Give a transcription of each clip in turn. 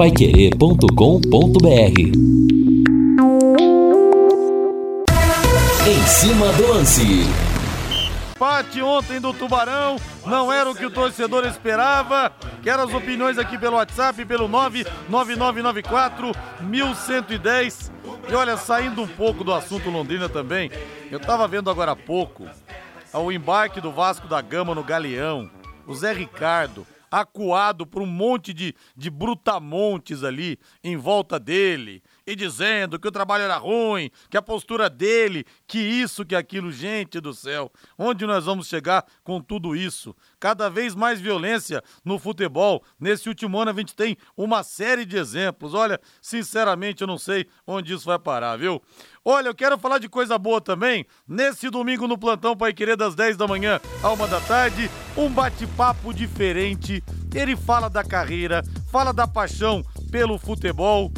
paiquerê.com.br Em cima do lance. Empate ontem do Tubarão não era o que o torcedor esperava. Quero as opiniões aqui pelo WhatsApp, pelo 99994 1110. E olha, saindo um pouco do assunto Londrina também, eu tava vendo agora há pouco o embarque do Vasco da Gama no Galeão, o Zé Ricardo, acuado por um monte de, de brutamontes ali em volta dele e dizendo que o trabalho era ruim, que a postura dele, que isso, que aquilo. Gente do céu, onde nós vamos chegar com tudo isso? Cada vez mais violência no futebol. Nesse último ano a gente tem uma série de exemplos. Olha, sinceramente eu não sei onde isso vai parar, viu? Olha, eu quero falar de coisa boa também. Nesse domingo no plantão Pai Querer das 10 da manhã à 1 da tarde, um bate-papo diferente. Ele fala da carreira, fala da paixão pelo futebol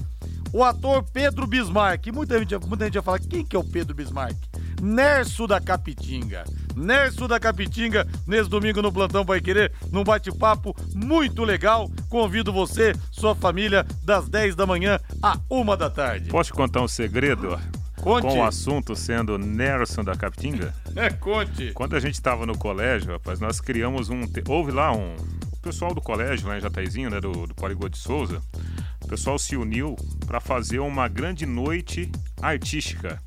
o ator Pedro Bismarck. Muita gente, muita gente vai falar, quem que é o Pedro Bismarck? Nerso da Capitinga. Nerso da Capitinga, nesse domingo no Plantão Vai Querer, num bate-papo muito legal. Convido você, sua família, das 10 da manhã à 1 da tarde. Posso contar um segredo? Conte. Com o assunto sendo Nerson da Capitinga? É, conte. Quando a gente estava no colégio, rapaz, nós criamos um. Houve lá um. O pessoal do colégio, lá em Jataizinho, né, do, do Poligô de Souza, o pessoal se uniu para fazer uma grande noite artística.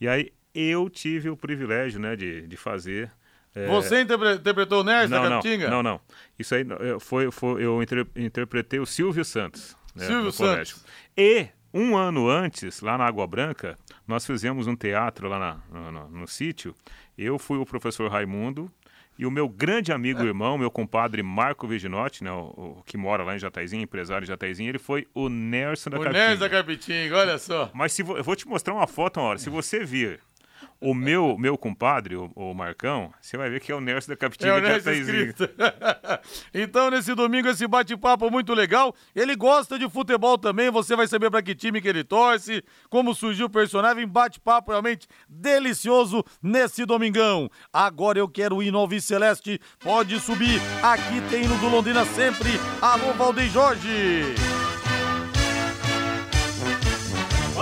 E aí eu tive o privilégio, né, de, de fazer. É... Você interpretou o Nerd da Capitinga? Não, não. Isso aí foi, foi eu interpretei o Silvio Santos. Né, Silvio Santos. Colégio. E um ano antes, lá na Água Branca, nós fizemos um teatro lá na, no, no, sítio. Eu fui o professor Raimundo e o meu grande amigo e irmão, meu compadre Marco Viginotti, né, o, o, que mora lá em Jataizinho, empresário de Jataizinho, ele foi o Nerson da o Capitinga. O Nerson da Capitinga, olha só. Mas se, eu vou te mostrar uma foto uma hora. Se você vir o meu, meu compadre, o, o, Marcão, você vai ver que é o Nerson da Capitinga é o Então, nesse domingo, esse bate-papo muito legal. Ele gosta de futebol também, você vai saber para que time que ele torce, como surgiu o personagem. Bate-papo realmente delicioso nesse domingão. Agora eu quero ir no Alvi Celeste. Pode subir, aqui tem no do Londrina sempre. Alô, Valdeir Jorge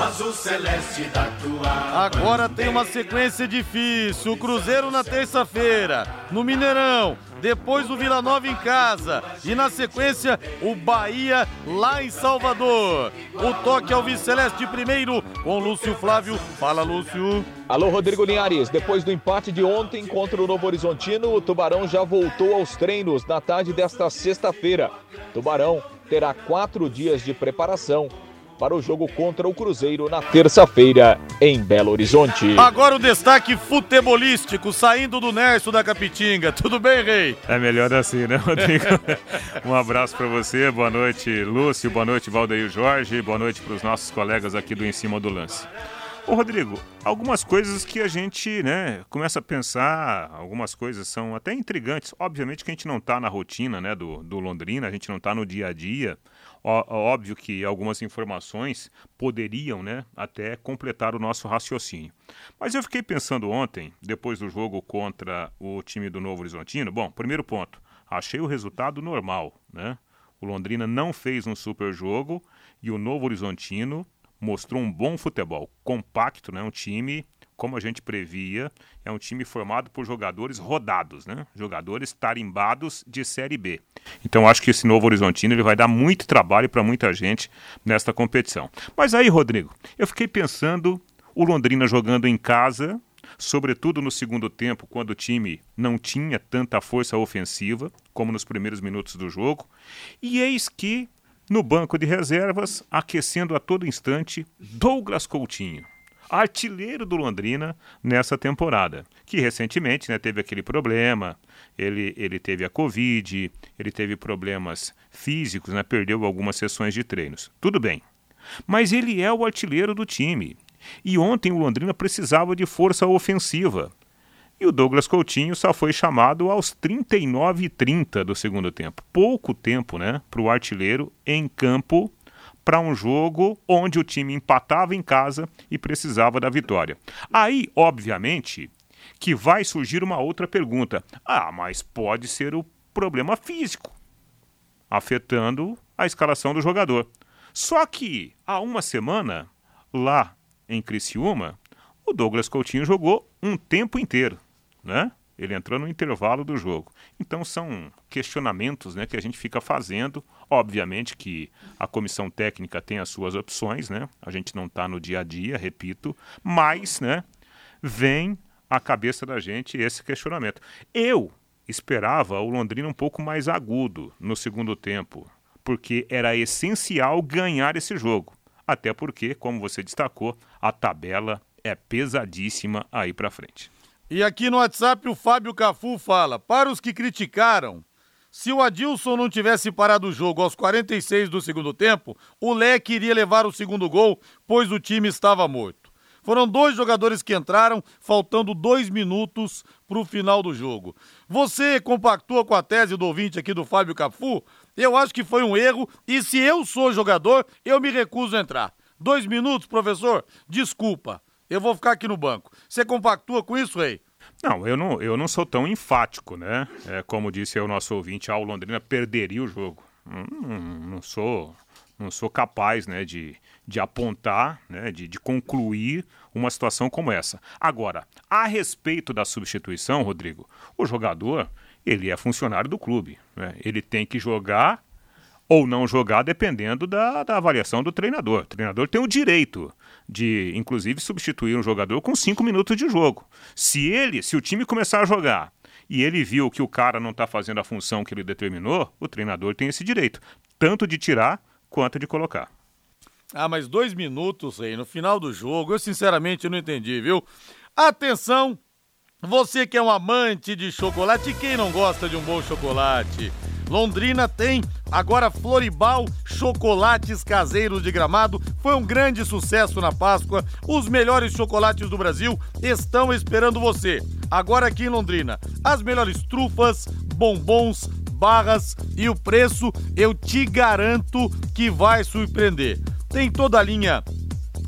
azul celeste da tua. Agora tem uma sequência difícil. O Cruzeiro na terça-feira, no Mineirão. Depois o Vila Nova em casa. E na sequência, o Bahia lá em Salvador. O toque ao Viceleste primeiro com Lúcio Flávio. Fala, Lúcio. Alô, Rodrigo Linhares. Depois do empate de ontem contra o Novo Horizontino, o Tubarão já voltou aos treinos na tarde desta sexta-feira. Tubarão terá quatro dias de preparação para o jogo contra o Cruzeiro na terça-feira em Belo Horizonte. Agora o destaque futebolístico saindo do Nerso da Capitinga. Tudo bem, Rei? É melhor assim, né, Rodrigo? um abraço para você, boa noite, Lúcio, boa noite, Valdeir Jorge, boa noite para os nossos colegas aqui do Em Cima do Lance. Ô Rodrigo, algumas coisas que a gente, né, começa a pensar, algumas coisas são até intrigantes. Obviamente que a gente não está na rotina, né, do, do Londrina, a gente não está no dia a dia. Óbvio que algumas informações poderiam né, até completar o nosso raciocínio. Mas eu fiquei pensando ontem, depois do jogo contra o time do Novo Horizontino, bom, primeiro ponto, achei o resultado normal. Né? O Londrina não fez um super jogo e o Novo Horizontino mostrou um bom futebol, compacto, né? um time como a gente previa, é um time formado por jogadores rodados, né? Jogadores tarimbados de Série B. Então acho que esse novo Horizontino ele vai dar muito trabalho para muita gente nesta competição. Mas aí, Rodrigo, eu fiquei pensando o Londrina jogando em casa, sobretudo no segundo tempo, quando o time não tinha tanta força ofensiva como nos primeiros minutos do jogo. E eis que no banco de reservas, aquecendo a todo instante, Douglas Coutinho artilheiro do Londrina nessa temporada, que recentemente né, teve aquele problema, ele, ele teve a Covid, ele teve problemas físicos, né, perdeu algumas sessões de treinos. Tudo bem. Mas ele é o artilheiro do time. E ontem o Londrina precisava de força ofensiva. E o Douglas Coutinho só foi chamado aos 39 e 30 do segundo tempo. Pouco tempo né, para o artilheiro em campo para um jogo onde o time empatava em casa e precisava da vitória. Aí, obviamente, que vai surgir uma outra pergunta. Ah, mas pode ser o problema físico afetando a escalação do jogador. Só que há uma semana, lá em Criciúma, o Douglas Coutinho jogou um tempo inteiro, né? Ele entrou no intervalo do jogo. Então são questionamentos né, que a gente fica fazendo. Obviamente que a comissão técnica tem as suas opções, né? A gente não está no dia a dia, repito, mas né, vem à cabeça da gente esse questionamento. Eu esperava o Londrina um pouco mais agudo no segundo tempo, porque era essencial ganhar esse jogo. Até porque, como você destacou, a tabela é pesadíssima aí para frente. E aqui no WhatsApp o Fábio Cafu fala: para os que criticaram, se o Adilson não tivesse parado o jogo aos 46 do segundo tempo, o Leque iria levar o segundo gol, pois o time estava morto. Foram dois jogadores que entraram, faltando dois minutos para o final do jogo. Você compactua com a tese do ouvinte aqui do Fábio Cafu? Eu acho que foi um erro e se eu sou jogador, eu me recuso a entrar. Dois minutos, professor? Desculpa. Eu vou ficar aqui no banco. Você compactua com isso, Rei? Não, eu não, eu não sou tão enfático, né? É, como disse o nosso ouvinte, ah, o Londrina perderia o jogo. Não, não sou não sou capaz né, de, de apontar, né, de, de concluir uma situação como essa. Agora, a respeito da substituição, Rodrigo, o jogador ele é funcionário do clube. Né? Ele tem que jogar ou não jogar dependendo da, da avaliação do treinador. O treinador tem o direito de, inclusive, substituir um jogador com cinco minutos de jogo. Se ele, se o time começar a jogar e ele viu que o cara não está fazendo a função que ele determinou, o treinador tem esse direito, tanto de tirar quanto de colocar. Ah, mas dois minutos aí no final do jogo, eu sinceramente não entendi, viu? Atenção, você que é um amante de chocolate, quem não gosta de um bom chocolate? Londrina tem agora Floribal Chocolates Caseiros de Gramado. Foi um grande sucesso na Páscoa. Os melhores chocolates do Brasil estão esperando você. Agora aqui em Londrina, as melhores trufas, bombons, barras e o preço eu te garanto que vai surpreender. Tem toda a linha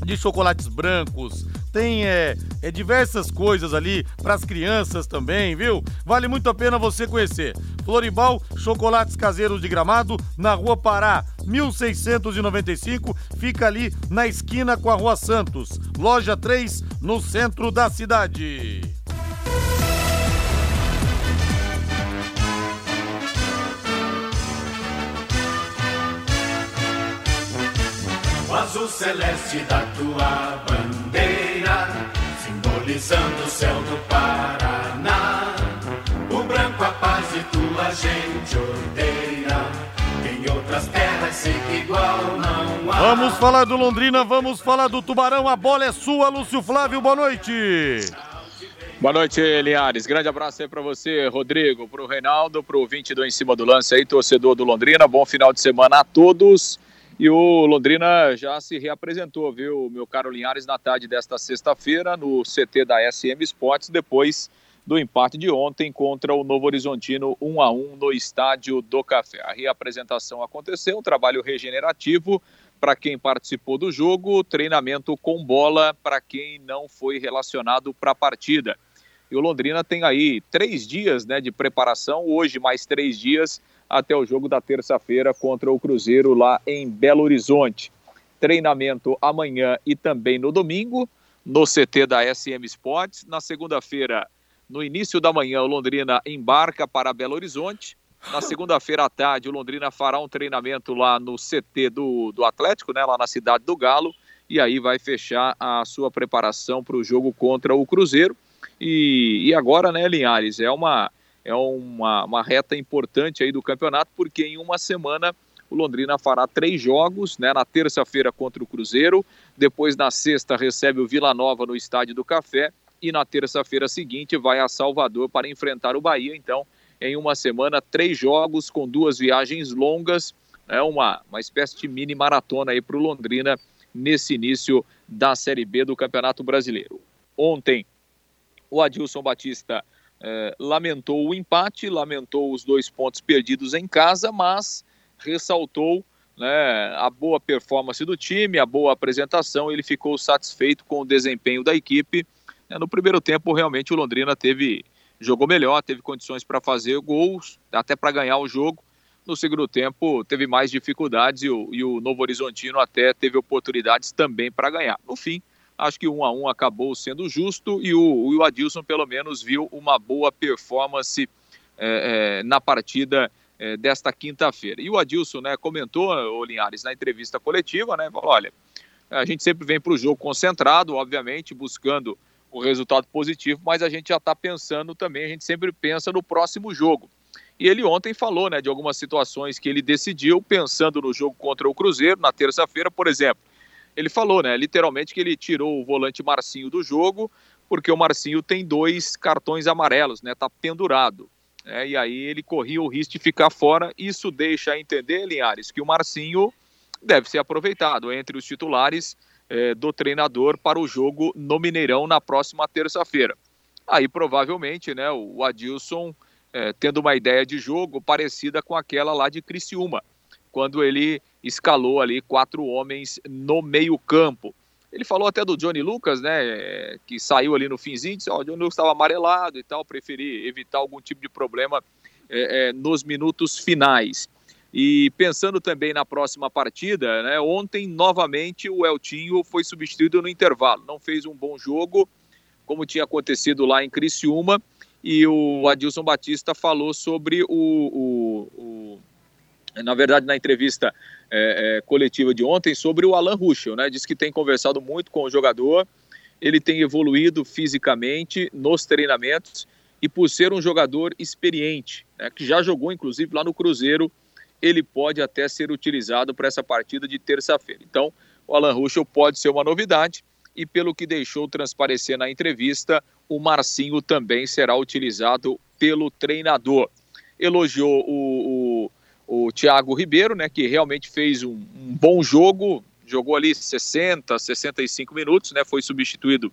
de chocolates brancos, tem é, é diversas coisas ali para as crianças também, viu? Vale muito a pena você conhecer. Floribal Chocolates Caseiros de Gramado, na Rua Pará, 1695, fica ali na esquina com a Rua Santos, loja 3, no centro da cidade. O azul celeste da tua bandeira, simbolizando o céu do Paraná. O branco a paz e tua gente odeia. Em outras terras sei que igual não há. Vamos falar do Londrina, vamos falar do Tubarão. A bola é sua, Lúcio Flávio. Boa noite. Boa noite, Linhares. Grande abraço aí para você, Rodrigo, para o Reinaldo, para o ouvinte do Em Cima do Lance aí, torcedor do Londrina. Bom final de semana a todos. E o Londrina já se reapresentou, viu, meu caro Linhares, na tarde desta sexta-feira no CT da SM Sports, depois do empate de ontem contra o Novo Horizontino 1 a 1 no Estádio do Café. A reapresentação aconteceu, um trabalho regenerativo para quem participou do jogo, treinamento com bola para quem não foi relacionado para a partida. E o Londrina tem aí três dias né, de preparação, hoje mais três dias até o jogo da terça-feira contra o Cruzeiro lá em Belo Horizonte. Treinamento amanhã e também no domingo, no CT da SM Sports. Na segunda-feira, no início da manhã, o Londrina embarca para Belo Horizonte. Na segunda-feira à tarde, o Londrina fará um treinamento lá no CT do, do Atlético, né, lá na cidade do Galo, e aí vai fechar a sua preparação para o jogo contra o Cruzeiro. E, e agora, né, Linhares, é uma é uma, uma reta importante aí do campeonato, porque em uma semana o Londrina fará três jogos, né? Na terça-feira contra o Cruzeiro, depois na sexta recebe o Vila Nova no Estádio do Café e na terça-feira seguinte vai a Salvador para enfrentar o Bahia. Então, em uma semana, três jogos com duas viagens longas, é né? uma, uma espécie de mini maratona aí para o Londrina nesse início da Série B do Campeonato Brasileiro. Ontem, o Adilson Batista é, lamentou o empate, lamentou os dois pontos perdidos em casa, mas ressaltou né, a boa performance do time, a boa apresentação. Ele ficou satisfeito com o desempenho da equipe. É, no primeiro tempo, realmente, o Londrina teve jogou melhor, teve condições para fazer gols, até para ganhar o jogo, no segundo tempo teve mais dificuldades e o, e o Novo Horizontino até teve oportunidades também para ganhar. No fim, acho que um a um acabou sendo justo e o, o Adilson pelo menos viu uma boa performance é, é, na partida é, desta quinta-feira. E o Adilson né, comentou, o Linhares, na entrevista coletiva, né, falou, olha, a gente sempre vem para o jogo concentrado, obviamente, buscando o resultado positivo, mas a gente já está pensando também, a gente sempre pensa no próximo jogo. E ele ontem falou né, de algumas situações que ele decidiu pensando no jogo contra o Cruzeiro, na terça-feira, por exemplo. Ele falou, né, literalmente, que ele tirou o volante Marcinho do jogo, porque o Marcinho tem dois cartões amarelos, né, tá pendurado. É, e aí ele corria o risco de ficar fora. Isso deixa a entender, Linhares, que o Marcinho deve ser aproveitado entre os titulares é, do treinador para o jogo no Mineirão na próxima terça-feira. Aí provavelmente né, o Adilson é, tendo uma ideia de jogo parecida com aquela lá de Criciúma, quando ele escalou ali quatro homens no meio-campo. Ele falou até do Johnny Lucas, né, que saiu ali no finzinho, disse, ó, oh, o Johnny Lucas estava amarelado e tal, preferi evitar algum tipo de problema é, é, nos minutos finais. E pensando também na próxima partida, né, ontem novamente o Eltinho foi substituído no intervalo, não fez um bom jogo, como tinha acontecido lá em Criciúma, e o Adilson Batista falou sobre o, o, o na verdade, na entrevista é, é, coletiva de ontem, sobre o Alan Ruschel, né? Que tem conversado muito com o jogador, ele tem evoluído fisicamente nos treinamentos e por ser um jogador experiente, né, que já jogou inclusive lá no Cruzeiro, ele pode até ser utilizado para essa partida de terça-feira. Então, o Alan Ruschel pode ser uma novidade e pelo que deixou transparecer na entrevista, o Marcinho também será utilizado pelo treinador. Elogiou o, o, o Thiago Ribeiro, né, que realmente fez um, um, bom jogo, jogou ali 60, 65 minutos, né, foi substituído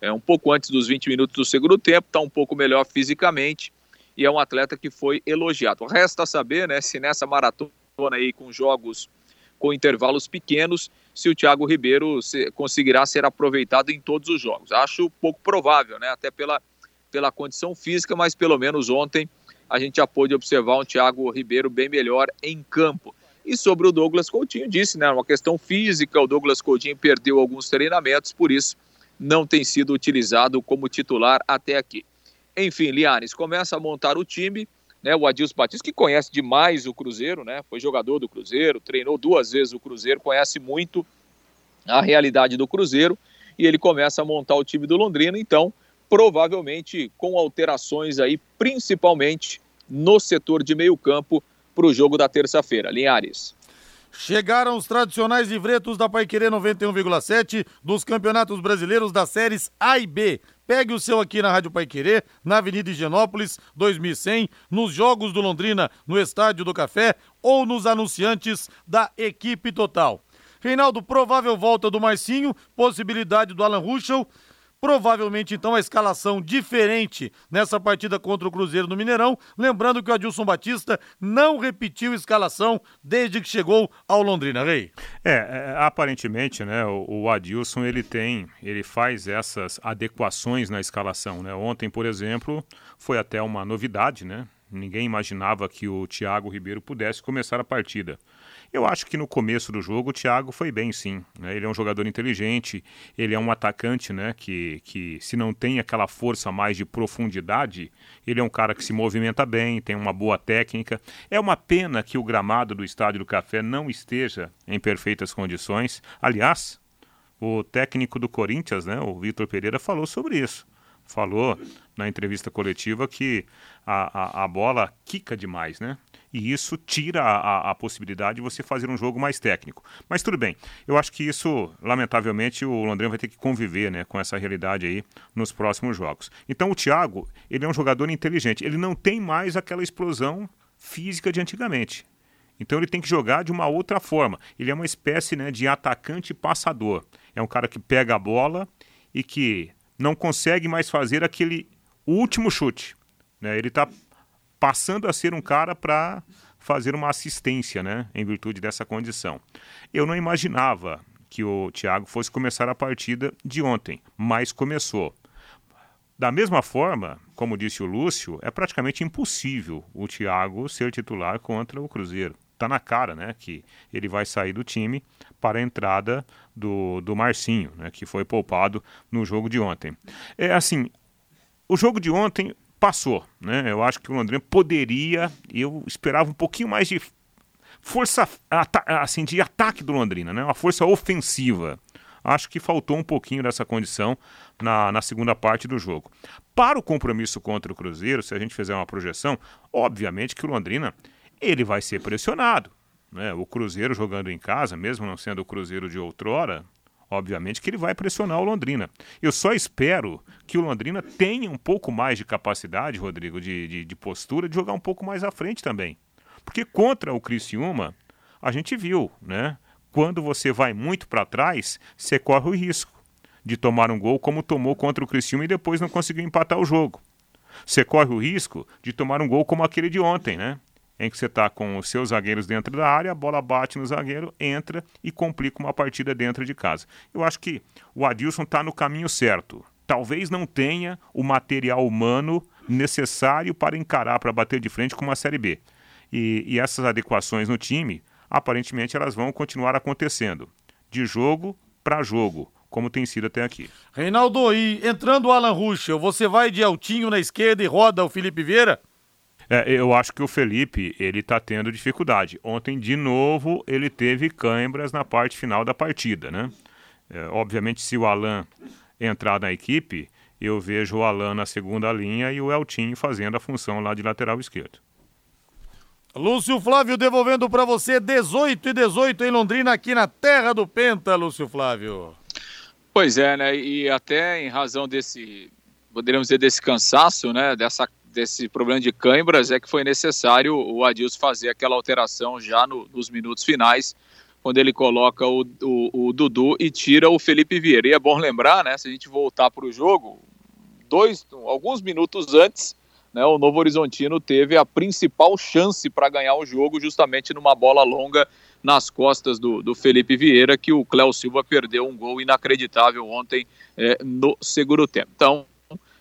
é, um pouco antes dos 20 minutos do segundo tempo, está um pouco melhor fisicamente e é um atleta que foi elogiado. Resta saber né, se nessa maratona aí com jogos com intervalos pequenos, se o Thiago Ribeiro conseguirá ser aproveitado em todos os jogos. Acho pouco provável, né? Até pela, pela condição física, mas pelo menos ontem a gente já pôde observar um Thiago Ribeiro bem melhor em campo. E sobre o Douglas Coutinho, disse, né? Uma questão física, o Douglas Coutinho perdeu alguns treinamentos, por isso não tem sido utilizado como titular até aqui. Enfim, Liares começa a montar o time né, o Adilson Batista, que conhece demais o Cruzeiro, né, foi jogador do Cruzeiro, treinou duas vezes o Cruzeiro, conhece muito a realidade do Cruzeiro, e ele começa a montar o time do Londrina, então, provavelmente com alterações aí, principalmente no setor de meio campo, para o jogo da terça-feira. Linhares. Chegaram os tradicionais livretos da Paiquerê 91,7 dos campeonatos brasileiros das séries A e B. Pegue o seu aqui na Rádio Paiquerê, na Avenida Higienópolis, 2100, nos Jogos do Londrina, no Estádio do Café ou nos anunciantes da equipe total. Reinaldo, provável volta do Marcinho, possibilidade do Alan Ruschel Provavelmente, então, a escalação diferente nessa partida contra o Cruzeiro no Mineirão. Lembrando que o Adilson Batista não repetiu escalação desde que chegou ao Londrina, Rei. É, é aparentemente, né, o, o, Adilson ele tem, ele faz essas adequações na escalação, né? Ontem, por exemplo, foi até uma novidade, né? Ninguém imaginava que o Thiago Ribeiro pudesse começar a partida. Eu acho que no começo do jogo o Thiago foi bem, sim. Né? Ele é um jogador inteligente, ele é um atacante, né? Que, que se não tem aquela força mais de profundidade, ele é um cara que se movimenta bem, tem uma boa técnica. É uma pena que o gramado do Estádio do Café não esteja em perfeitas condições. Aliás, o técnico do Corinthians, né, o Vitor Pereira, falou sobre isso. Falou na entrevista coletiva que a, a, a bola quica demais, né? E isso tira a, a, possibilidade de você fazer um jogo mais técnico. Mas tudo bem, eu acho que isso, lamentavelmente, o Londrina vai ter que conviver né, com essa realidade aí nos próximos jogos. Então o Thiago, ele é um jogador inteligente, ele não tem mais aquela explosão física de antigamente. Então ele tem que jogar de uma outra forma. Ele é uma espécie né, de atacante passador. É um cara que pega a bola e que não consegue mais fazer aquele último chute. Né? Ele está passando a ser um cara para fazer uma assistência, né, em virtude dessa condição. Eu não imaginava que o Thiago fosse começar a partida de ontem, mas começou. Da mesma forma, como disse o Lúcio, é praticamente impossível o Thiago ser titular contra o Cruzeiro. Está na cara né, que ele vai sair do time para a entrada do, do Marcinho, né, que foi poupado no jogo de ontem. É assim, o jogo de ontem passou. Né? Eu acho que o Londrina poderia, eu esperava um pouquinho mais de força assim de ataque do Londrina, né? uma força ofensiva. Acho que faltou um pouquinho dessa condição na, na segunda parte do jogo. Para o compromisso contra o Cruzeiro, se a gente fizer uma projeção, obviamente que o Londrina ele vai ser pressionado. Né? O Cruzeiro jogando em casa, mesmo não sendo o Cruzeiro de outrora, obviamente que ele vai pressionar o Londrina. Eu só espero que o Londrina tenha um pouco mais de capacidade, Rodrigo, de, de, de postura, de jogar um pouco mais à frente também. Porque contra o Criciúma, a gente viu, né? Quando você vai muito para trás, você corre o risco de tomar um gol como tomou contra o Criciúma e depois não conseguiu empatar o jogo. Você corre o risco de tomar um gol como aquele de ontem, né? Em que você está com os seus zagueiros dentro da área, a bola bate no zagueiro, entra e complica uma partida dentro de casa. Eu acho que o Adilson está no caminho certo. Talvez não tenha o material humano necessário para encarar, para bater de frente com uma Série B. E, e essas adequações no time, aparentemente, elas vão continuar acontecendo, de jogo para jogo como tem sido até aqui. Reinaldo, e entrando o Alan Ruschel, você vai de altinho na esquerda e roda o Felipe Vieira? É, eu acho que o Felipe ele está tendo dificuldade. Ontem, de novo, ele teve câimbras na parte final da partida, né? É, obviamente, se o Alan entrar na equipe, eu vejo o Alan na segunda linha e o Eltinho fazendo a função lá de lateral esquerdo. Lúcio Flávio devolvendo para você 18 e 18 em Londrina, aqui na terra do Penta, Lúcio Flávio. Pois é, né? E até em razão desse, poderíamos dizer, desse cansaço, né? Dessa, desse problema de câimbras, é que foi necessário o Adilson fazer aquela alteração já no, nos minutos finais, quando ele coloca o, o, o, Dudu e tira o Felipe Vieira. E é bom lembrar, né? Se a gente voltar para o jogo, dois, alguns minutos antes, né, o Novo Horizontino teve a principal chance para ganhar o jogo, justamente numa bola longa nas costas do, do Felipe Vieira, que o Cléo Silva perdeu um gol inacreditável ontem é, no segundo tempo. Então,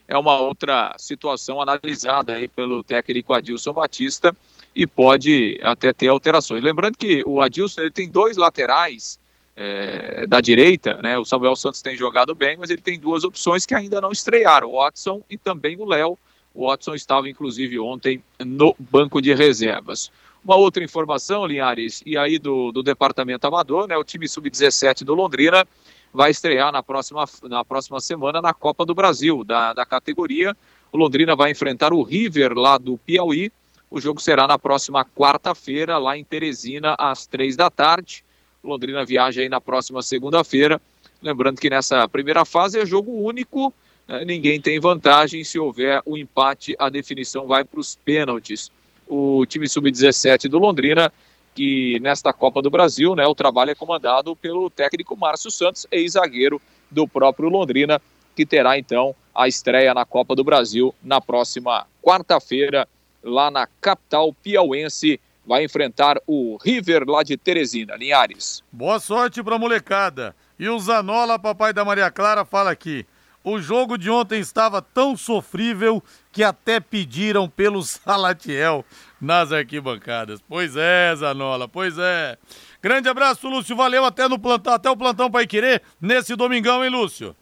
é uma outra situação analisada aí pelo técnico Adilson Batista e pode até ter alterações. Lembrando que o Adilson ele tem dois laterais é, da direita, né? O Samuel Santos tem jogado bem, mas ele tem duas opções que ainda não estrearam, o Watson e também o Léo o Watson estava, inclusive, ontem no banco de reservas. Uma outra informação, Linhares, e aí do, do departamento amador, né? O time sub-17 do Londrina vai estrear na próxima, na próxima semana na Copa do Brasil, da, da categoria. O Londrina vai enfrentar o River lá do Piauí. O jogo será na próxima quarta-feira, lá em Teresina, às três da tarde. O Londrina viaja aí na próxima segunda-feira. Lembrando que nessa primeira fase é jogo único né, ninguém tem vantagem. Se houver o um empate, a definição vai para os pênaltis. O time sub-17 do Londrina, que nesta Copa do Brasil, né, o trabalho é comandado pelo técnico Márcio Santos, ex-zagueiro do próprio Londrina, que terá então a estreia na Copa do Brasil na próxima quarta-feira, lá na capital piauense. Vai enfrentar o River lá de Teresina, Linhares. Boa sorte para a molecada. E o Zanola, papai da Maria Clara, fala aqui. O jogo de ontem estava tão sofrível que até pediram pelo Salatiel nas arquibancadas. Pois é, Zanola, pois é. Grande abraço, Lúcio. Valeu até no plantão, até o plantão para querer nesse domingão, hein, Lúcio?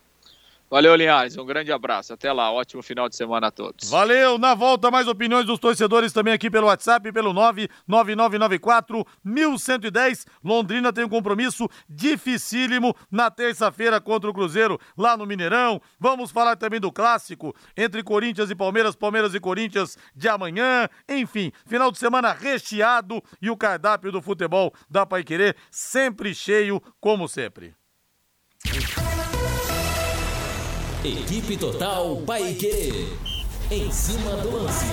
Valeu, Linhares. Um grande abraço. Até lá. Ótimo final de semana a todos. Valeu. Na volta, mais opiniões dos torcedores também aqui pelo WhatsApp, pelo 99994 1110. Londrina tem um compromisso dificílimo na terça-feira contra o Cruzeiro, lá no Mineirão. Vamos falar também do clássico entre Corinthians e Palmeiras, Palmeiras e Corinthians de amanhã. Enfim, final de semana recheado e o cardápio do futebol da Paiquerê sempre cheio, como sempre. Equipe Total Paique. Em cima do lance.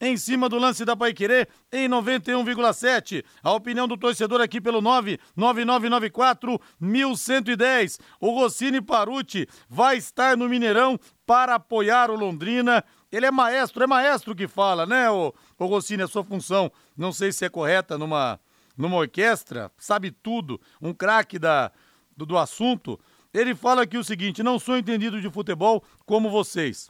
Em cima do lance da Paiquerê, em 91,7. A opinião do torcedor aqui pelo 99994 1110. O Rossini Paruti vai estar no Mineirão para apoiar o Londrina. Ele é maestro, é maestro que fala, né, o, o Rossini, a sua função. Não sei se é correta numa, numa orquestra, sabe tudo, um craque do, do assunto Ele fala aqui o seguinte: não sou entendido de futebol como vocês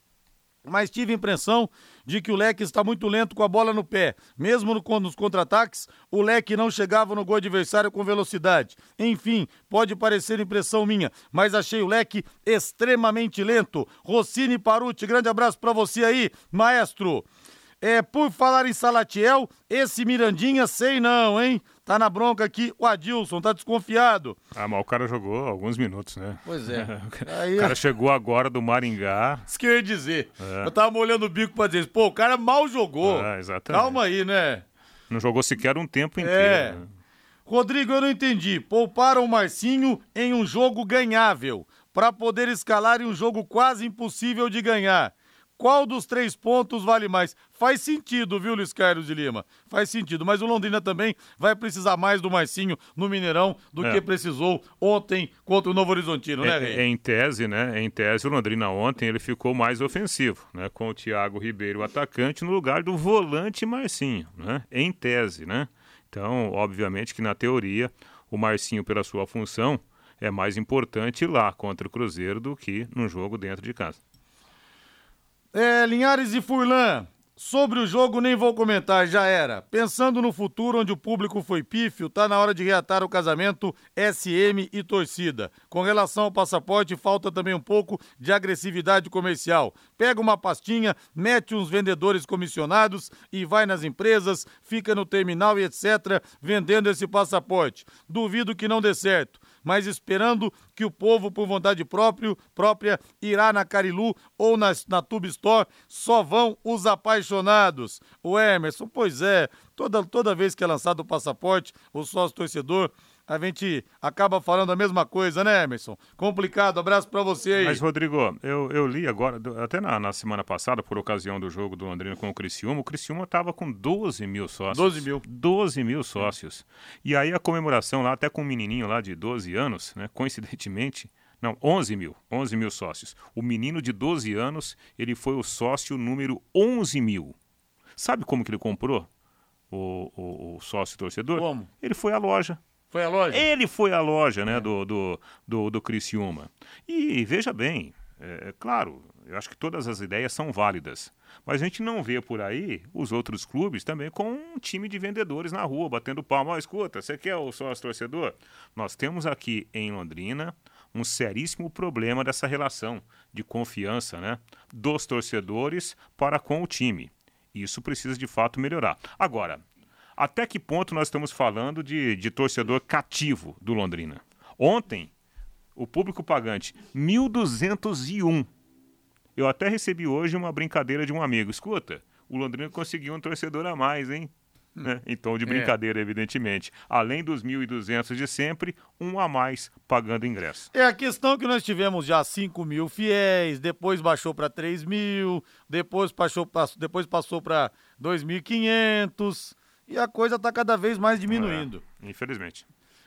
mas tive a impressão de que o Leque está muito lento com a bola no pé. Mesmo no, nos contra-ataques, o Leque não chegava no gol adversário com velocidade. Enfim, pode parecer impressão minha, mas achei o Leque extremamente lento. Rossini Paruti, grande abraço para você aí, maestro. É, por falar em Salatiel, esse Mirandinha sei não, hein? Tá na bronca aqui, o Adilson, tá desconfiado. Ah, mas o cara jogou alguns minutos, né? Pois é. Aí, o cara chegou agora do Maringá. Isso que eu ia dizer. É. Eu tava molhando o bico pra dizer, pô, o cara mal jogou. É, exatamente. Calma aí, né? Não jogou sequer um tempo inteiro. É. Né? Rodrigo, eu não entendi. Pouparam o Marcinho em um jogo ganhável, para poder escalar em um jogo quase impossível de ganhar. Qual dos três pontos vale mais? Faz sentido, viu, Luiz Carlos de Lima? Faz sentido. Mas o Londrina também vai precisar mais do Marcinho no Mineirão do é. que precisou ontem contra o Novo Horizontino, né, Rei? É, em tese, né? Em tese, o Londrina ontem ele ficou mais ofensivo, né? Com o Thiago Ribeiro, o atacante, no lugar do volante Marcinho, né? Em tese, né? Então, obviamente que na teoria, o Marcinho, pela sua função, é mais importante lá contra o Cruzeiro do que num jogo dentro de casa. É, Linhares e Furlan, sobre o jogo nem vou comentar, já era. Pensando no futuro onde o público foi pífio, tá na hora de reatar o casamento SM e torcida. Com relação ao passaporte, falta também um pouco de agressividade comercial. Pega uma pastinha, mete uns vendedores comissionados e vai nas empresas, fica no terminal e etc, vendendo esse passaporte. Duvido que não dê certo mas esperando que o povo, por vontade próprio, própria, irá na Carilu ou na, na Tube Store, só vão os apaixonados. O Emerson, pois é, toda, toda vez que é lançado o passaporte, o sócio torcedor a gente acaba falando a mesma coisa, né, Emerson? Complicado, abraço para você aí. Mas, Rodrigo, eu, eu li agora, até na, na semana passada, por ocasião do jogo do Londrina com o Criciúma, o Criciúma estava com 12 mil sócios. 12 mil. 12 mil sócios. E aí a comemoração lá, até com um menininho lá de 12 anos, né, coincidentemente, não, 11 mil, 11 mil sócios. O menino de 12 anos, ele foi o sócio número 11 mil. Sabe como que ele comprou o, o, o sócio torcedor? Como? Ele foi à loja foi loja? Ele foi à loja, né, do, do, do, do Criciúma. E veja bem, é, é, claro, eu acho que todas as ideias são válidas. Mas a gente não vê por aí os outros clubes também com um time de vendedores na rua, batendo palma. Oh, escuta, você quer o sócio torcedor? Nós temos aqui em Londrina um seríssimo problema dessa relação de confiança né, dos torcedores para com o time. Isso precisa de fato melhorar. Agora, até que ponto nós estamos falando de, de torcedor cativo do Londrina? Ontem, o público pagante, 1.201. Eu até recebi hoje uma brincadeira de um amigo. Escuta, o Londrina conseguiu um torcedor a mais, hein? Hum. Né? Em tom de é. brincadeira, é. evidentemente. Além dos 1.200 de sempre, um a mais pagando ingresso. É a questão que nós tivemos já 5 mil fiéis, depois baixou para 3 mil, depois passou, depois passou para 2.500 e a coisa está cada vez mais diminuindo. É, infelizmente.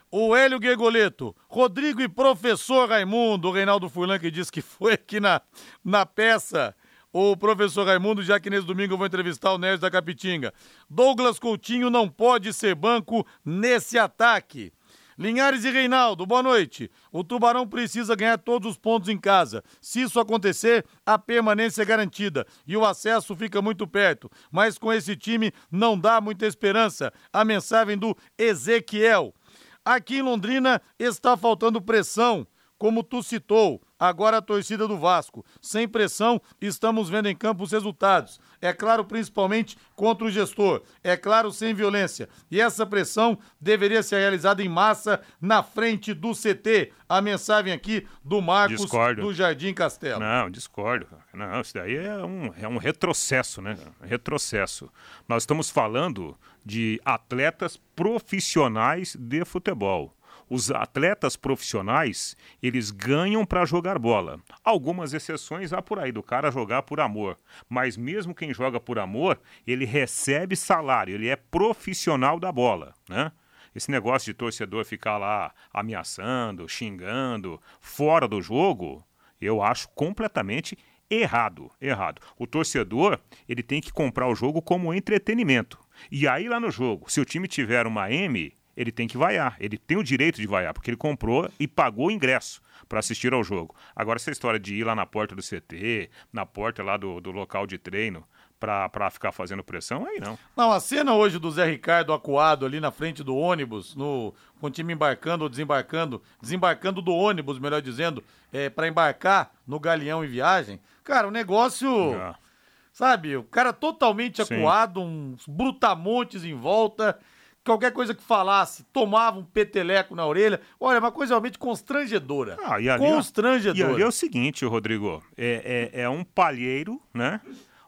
O Hélio Guegoleto, Rodrigo e professor Raimundo, o Reinaldo Furlan que disse que foi aqui na, na peça. O professor Raimundo, já que nesse domingo eu vou entrevistar o Nerd da Capitinga. Douglas Coutinho não pode ser banco nesse ataque. Linhares e Reinaldo, boa noite. O Tubarão precisa ganhar todos os pontos em casa. Se isso acontecer, a permanência é garantida e o acesso fica muito perto. Mas com esse time não dá muita esperança. A mensagem do Ezequiel. Aqui em Londrina está faltando pressão, como tu citou. Agora a torcida do Vasco. Sem pressão, estamos vendo em campo os resultados. É claro, principalmente contra o gestor. É claro, sem violência. E essa pressão deveria ser realizada em massa na frente do CT. A mensagem aqui do Marcos discordo. do Jardim Castelo. Não, discordo. Não, isso daí é um, é um retrocesso, né? Retrocesso. Nós estamos falando de atletas profissionais de futebol os atletas profissionais, eles ganham para jogar bola. Algumas exceções há por aí do cara jogar por amor, mas mesmo quem joga por amor, ele recebe salário, ele é profissional da bola, né? Esse negócio de torcedor ficar lá ameaçando, xingando, fora do jogo, eu acho completamente errado, errado. O torcedor, ele tem que comprar o jogo como entretenimento. E aí lá no jogo, se o time tiver uma M, ele tem que vaiar. Ele tem o direito de vaiar, porque ele comprou e pagou o ingresso para assistir ao jogo. Agora, essa história de ir lá na porta do CT, na porta lá do, do local de treino, para ficar fazendo pressão, aí não. Não, a cena hoje do Zé Ricardo acuado ali na frente do ônibus, no, com o time embarcando ou desembarcando, desembarcando do ônibus, melhor dizendo, é, para embarcar no Galeão em viagem. Cara, o negócio. É. Sabe, o cara totalmente Sim. acuado, uns brutamontes em volta qualquer coisa que falasse, tomava um peteleco na orelha. Olha, uma coisa realmente constrangedora. Ah, e ali, constrangedora. E ali é o seguinte, Rodrigo, é, é, é um palheiro, né?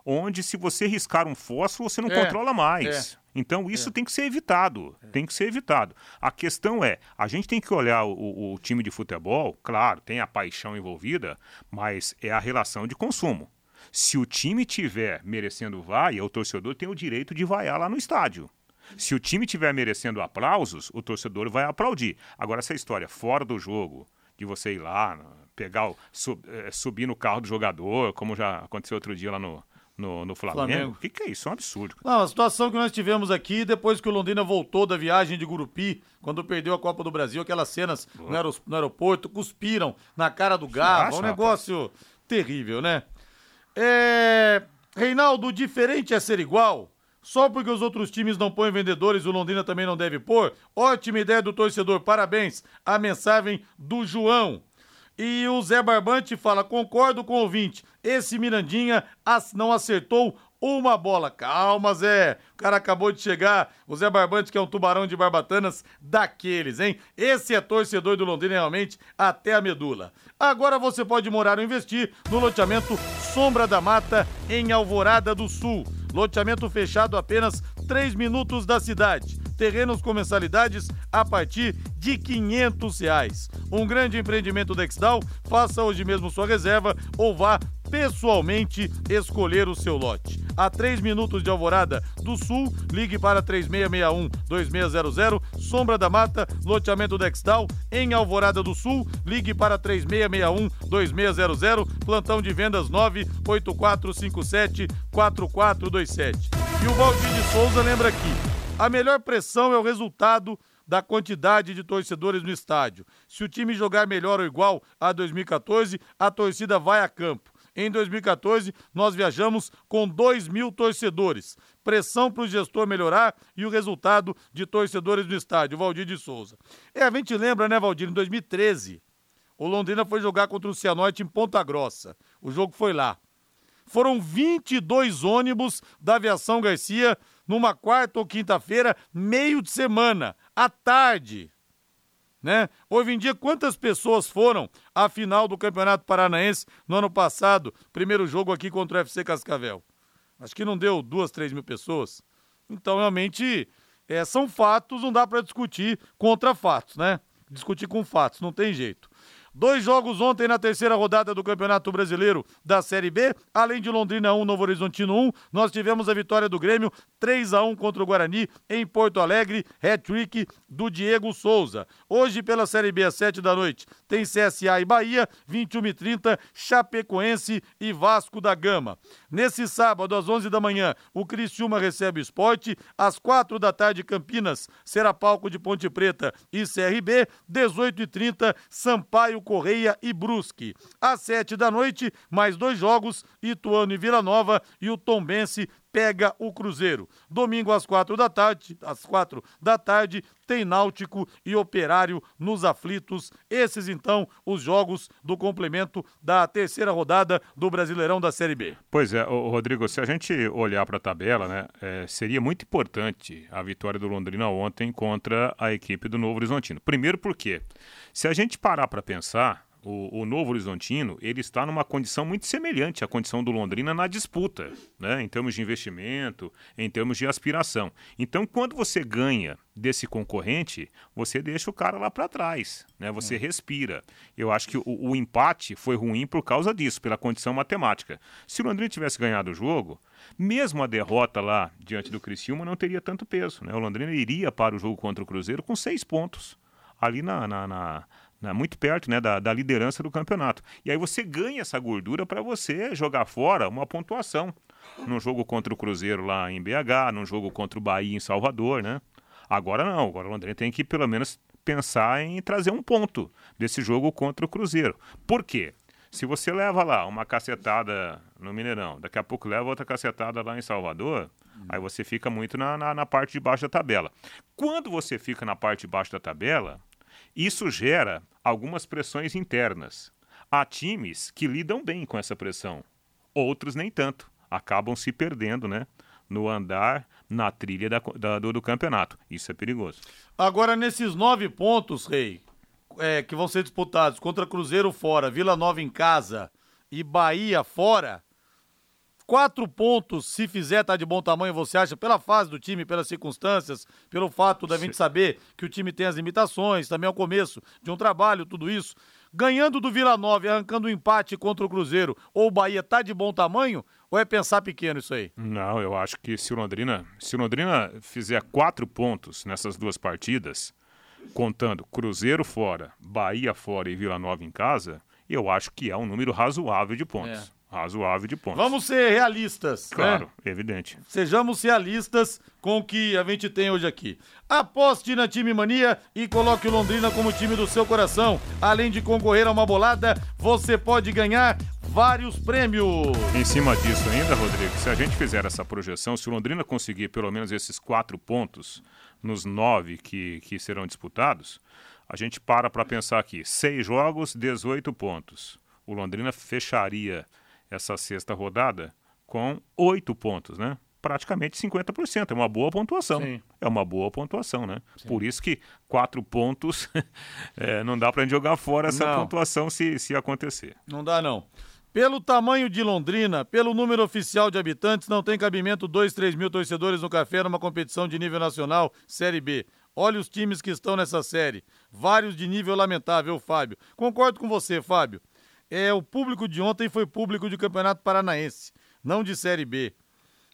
onde se você riscar um fósforo, você não é, controla mais. É, então isso é. tem que ser evitado, é. tem que ser evitado. A questão é, a gente tem que olhar o, o, time de futebol, claro, tem a paixão envolvida, mas é a relação de consumo. Se o time tiver merecendo vai, o torcedor tem o direito de vaiar lá no estádio. Se o time tiver merecendo aplausos, o torcedor vai aplaudir. Agora essa história fora do jogo, de você ir lá, pegar o, sub, é, subir no carro do jogador, como já aconteceu outro dia lá no, no, no Flamengo. O que, que, é isso? É um absurdo. Não, a situação que nós tivemos aqui, depois que o Londrina voltou da viagem de Gurupi, quando perdeu a Copa do Brasil, aquelas cenas no, no, aeroporto, cuspiram na cara do Gava, um negócio rapaz? terrível, né? É... Reinaldo, diferente é ser igual? Só porque os outros times não põem vendedores, o Londrina também não deve pôr? Ótima ideia do torcedor, parabéns. A mensagem do João. E o Zé Barbante fala: concordo com o ouvinte, esse Mirandinha não acertou uma bola. Calma, Zé. O cara acabou de chegar. O Zé Barbante, que é um tubarão de barbatanas daqueles, hein? Esse é torcedor do Londrina realmente até a medula. Agora você pode morar ou investir no loteamento Sombra da Mata, em Alvorada do Sul. Loteamento fechado apenas 3 minutos da cidade terrenos com mensalidades a partir de 500 reais. Um grande empreendimento da Exdal, faça hoje mesmo sua reserva ou vá pessoalmente escolher o seu lote. A 3 minutos de Alvorada do Sul, ligue para 3661-2600, Sombra da Mata, loteamento Dextal, em Alvorada do Sul, ligue para 3661-2600, plantão de vendas 98457-4427. E o Valdir de Souza lembra aqui, a melhor pressão é o resultado da quantidade de torcedores no estádio. Se o time jogar melhor ou igual a 2014, a torcida vai a campo. Em 2014, nós viajamos com 2 mil torcedores. Pressão para o gestor melhorar e o resultado de torcedores no estádio. Valdir de Souza. É, a gente lembra, né, Valdir, em 2013, o Londrina foi jogar contra o Cianorte em Ponta Grossa. O jogo foi lá. Foram 22 ônibus da Aviação Garcia numa quarta ou quinta-feira, meio de semana, à tarde. Né? Hoje em dia, quantas pessoas foram à final do Campeonato Paranaense no ano passado? Primeiro jogo aqui contra o FC Cascavel. Acho que não deu duas, três mil pessoas. Então, realmente, é, são fatos, não dá para discutir contra fatos, né? Discutir com fatos, não tem jeito. Dois jogos ontem na terceira rodada do Campeonato Brasileiro da Série B, além de Londrina 1, Novo Horizontino 1, nós tivemos a vitória do Grêmio 3 a 1 contra o Guarani em Porto Alegre, hat-trick do Diego Souza. Hoje pela Série B às 7 da noite, tem CSA e Bahia, 21 e 30, Chapecoense e Vasco da Gama. Nesse sábado às 11 da manhã, o Criciúma recebe o Esporte, às 4 da tarde Campinas será palco de Ponte Preta e CRB, 18 e 30 Sampaio Correia e Brusque. Às sete da noite, mais dois jogos, Ituano e Vila Nova e o Tombense pega o Cruzeiro. Domingo às quatro da tarde, às quatro da tarde, tem Náutico e Operário nos aflitos. Esses então os jogos do complemento da terceira rodada do Brasileirão da Série B. Pois é, Rodrigo, se a gente olhar para a tabela, né, é, seria muito importante a vitória do Londrina ontem contra a equipe do Novo Horizontino. Primeiro porque, se a gente parar para pensar, o, o, Novo Horizontino ele está numa condição muito semelhante à condição do Londrina na disputa, né? em termos de investimento, em termos de aspiração. Então, quando você ganha desse concorrente, você deixa o cara lá para trás, né? você é. respira. Eu acho que o, o, empate foi ruim por causa disso, pela condição matemática. Se o Londrina tivesse ganhado o jogo, mesmo a derrota lá diante do Criciúma não teria tanto peso. Né? O Londrina iria para o jogo contra o Cruzeiro com seis pontos ali na, na, na né, muito perto né, da, da, liderança do campeonato. E aí você ganha essa gordura para você jogar fora uma pontuação. Num jogo contra o Cruzeiro lá em BH, num jogo contra o Bahia em Salvador, né? Agora não, agora o Londrina tem que pelo menos pensar em trazer um ponto desse jogo contra o Cruzeiro. Por quê? Se você leva lá uma cacetada no Mineirão, daqui a pouco leva outra cacetada lá em Salvador, hum. aí você fica muito na, na, na, parte de baixo da tabela. Quando você fica na parte de baixo da tabela, isso gera algumas pressões internas. Há times que lidam bem com essa pressão, outros nem tanto, acabam se perdendo, né? No andar, na trilha da, da, do, campeonato. Isso é perigoso. Agora, nesses nove pontos, Rei, é, que vão ser disputados contra Cruzeiro fora, Vila Nova em casa e Bahia fora, quatro pontos, se fizer, tá de bom tamanho, você acha, pela fase do time, pelas circunstâncias, pelo fato da gente saber que o time tem as limitações, também é o começo de um trabalho, tudo isso. Ganhando do Vila Nova e arrancando um empate contra o Cruzeiro, ou o Bahia tá de bom tamanho, ou é pensar pequeno isso aí? Não, eu acho que se o Londrina, se o Londrina fizer quatro pontos nessas duas partidas, contando Cruzeiro fora, Bahia fora e Vila Nova em casa, eu acho que é um número razoável de pontos. É. Razoável de pontos. Vamos ser realistas. Né? Claro, né? evidente. Sejamos realistas com o que a gente tem hoje aqui. Aposte na Time Mania e coloque o Londrina como time do seu coração. Além de concorrer a uma bolada, você pode ganhar vários prêmios. Em cima disso ainda, Rodrigo, se a gente fizer essa projeção, se o Londrina conseguir pelo menos esses quatro pontos nos nove que, que serão disputados, a gente para para pensar aqui: seis jogos, 18 pontos. O Londrina fecharia essa sexta rodada com oito pontos, né? Praticamente 50%. É uma boa pontuação. Sim. É uma boa pontuação, né? Sim. Por isso que quatro pontos é, não dá para gente jogar fora essa não. pontuação se, se acontecer. Não dá, não. Pelo tamanho de Londrina, pelo número oficial de habitantes, não tem cabimento 2, 3 mil torcedores no café numa competição de nível nacional, Série B. Olha os times que estão nessa série. Vários de nível lamentável, Fábio. Concordo com você, Fábio. É, o público de ontem foi público de Campeonato Paranaense, não de Série B.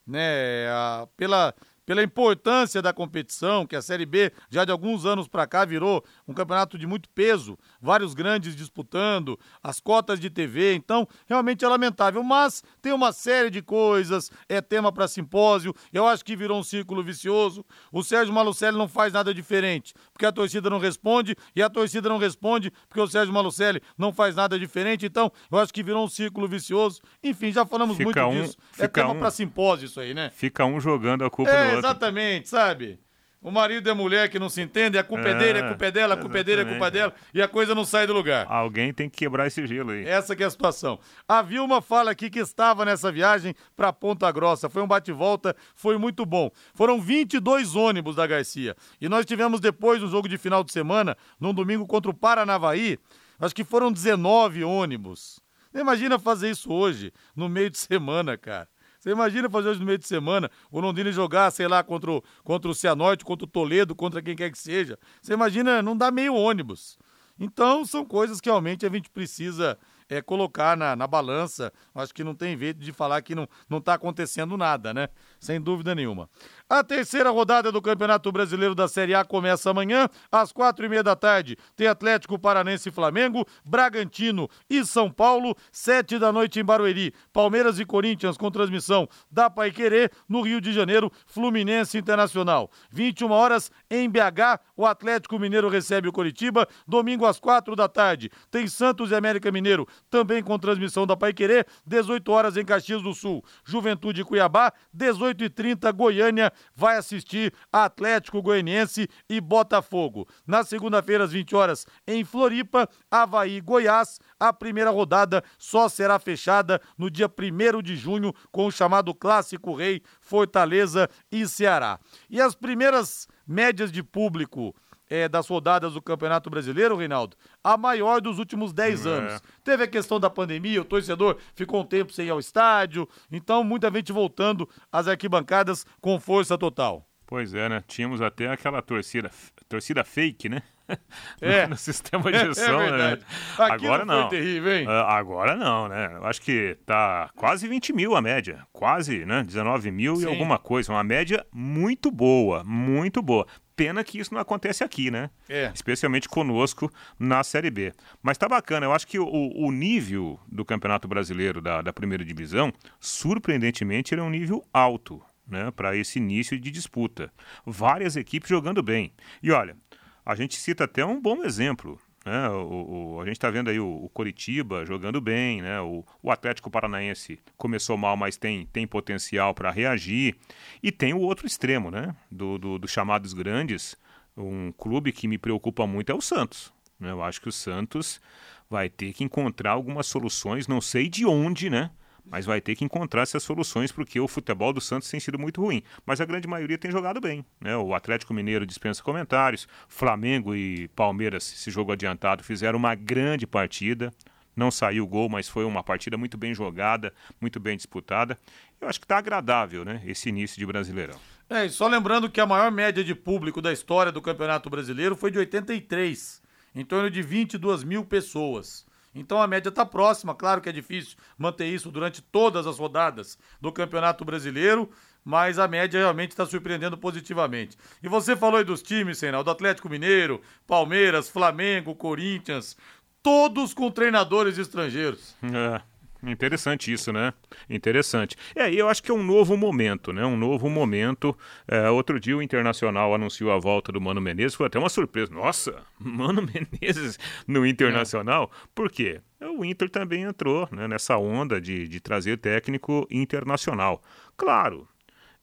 Né, a, pela, pela importância da competição, que a Série B já de alguns anos para cá virou um campeonato de muito peso, vários grandes disputando, as cotas de TV, então realmente é lamentável, mas tem uma série de coisas, é tema para simpósio, eu acho que virou um círculo vicioso. O Sérgio Malucelli não faz nada diferente, porque a torcida não responde e a torcida não responde porque o Sérgio Malucelli não faz nada diferente, então eu acho que virou um círculo vicioso. Enfim, já falamos fica muito um, disso. É tema um, para simpósio isso aí, né? Fica um jogando a culpa é, no outro. Exatamente, sabe? O marido e a mulher que não se entendem, a culpa é, é dele, a culpa é dela, a culpa é dele, a culpa é dela, e a coisa não sai do lugar. Alguém tem que quebrar esse gelo aí. Essa que é a situação. A Vilma fala aqui que estava nessa viagem para Ponta Grossa. Foi um bate-volta, foi muito bom. Foram 22 ônibus da Garcia. E nós tivemos depois um jogo de final de semana, num domingo contra o Paranavaí, acho que foram 19 ônibus. Imagina fazer isso hoje, no meio de semana, cara. Você imagina fazer hoje no meio de semana o Londrina jogar, sei lá, contra o, contra o Cianorte, contra o Toledo, contra quem quer que seja. Você imagina, não dá meio ônibus. Então, são coisas que realmente a gente precisa é, colocar na, na balança. Acho que não tem jeito de falar que não está acontecendo nada, né? Sem dúvida nenhuma. A terceira rodada do Campeonato Brasileiro da Série A começa amanhã, às quatro e meia da tarde. Tem Atlético Paranense e Flamengo, Bragantino e São Paulo, sete da noite em Barueri. Palmeiras e Corinthians com transmissão da Paiquerê, no Rio de Janeiro, Fluminense Internacional. 21 horas em BH, o Atlético Mineiro recebe o Coritiba. Domingo às quatro da tarde, tem Santos e América Mineiro também com transmissão da Paiquerê, 18 horas em Caxias do Sul. Juventude Cuiabá, 18 e 30 Goiânia vai assistir Atlético Goianiense e Botafogo. Na segunda-feira, às 20 horas, em Floripa, Havaí Goiás, a primeira rodada só será fechada no dia 1 de junho com o chamado Clássico Rei Fortaleza e Ceará. E as primeiras médias de público é, das rodadas do Campeonato Brasileiro, Reinaldo, a maior dos últimos 10 é. anos. Teve a questão da pandemia, o torcedor ficou um tempo sem ir ao estádio, então muita gente voltando às arquibancadas com força total. Pois é, né? Tínhamos até aquela torcida, torcida fake, né? É. no sistema de gestão, é, é né? Agora não. Terrível, hein? Uh, agora não, né? Eu acho que tá quase 20 mil a média. Quase, né? 19 mil Sim. e alguma coisa. Uma média muito boa, muito boa. Pena que isso não acontece aqui, né? É. Especialmente conosco na Série B. Mas tá bacana, eu acho que o, o nível do Campeonato Brasileiro da, da primeira divisão, surpreendentemente, ele é um nível alto. né, para esse início de disputa. Várias equipes jogando bem. E olha, a gente cita até um bom exemplo. Né? O, o, a gente está vendo aí o, o, Coritiba jogando bem, né? o, o Atlético Paranaense começou mal, mas tem, tem potencial para reagir. E tem o outro extremo, né? Do, do, do, chamados grandes. Um clube que me preocupa muito é o Santos. Né? Eu acho que o Santos vai ter que encontrar algumas soluções, não sei de onde, né? Mas vai ter que encontrar essas soluções porque o futebol do Santos tem sido muito ruim. Mas a grande maioria tem jogado bem. Né? O Atlético Mineiro dispensa comentários, Flamengo e Palmeiras, esse jogo adiantado, fizeram uma grande partida. Não saiu o gol, mas foi uma partida muito bem jogada, muito bem disputada. Eu acho que está agradável, né? Esse início de Brasileirão. É, e só lembrando que a maior média de público da história do Campeonato Brasileiro foi de 83, em torno de 22 mil pessoas. Então a média está próxima, claro que é difícil manter isso durante todas as rodadas do Campeonato Brasileiro, mas a média realmente está surpreendendo positivamente. E você falou aí dos times, Senal, do Atlético Mineiro, Palmeiras, Flamengo, Corinthians, todos com treinadores estrangeiros. É. Interessante isso, né? Interessante. É, eu acho que é um novo momento, né? Um novo momento. É, outro dia o Internacional anunciou a volta do Mano Menezes, foi até uma surpresa. Nossa, Mano Menezes no Internacional? É. Por quê? O Inter também entrou né, nessa onda de, de trazer técnico internacional. Claro,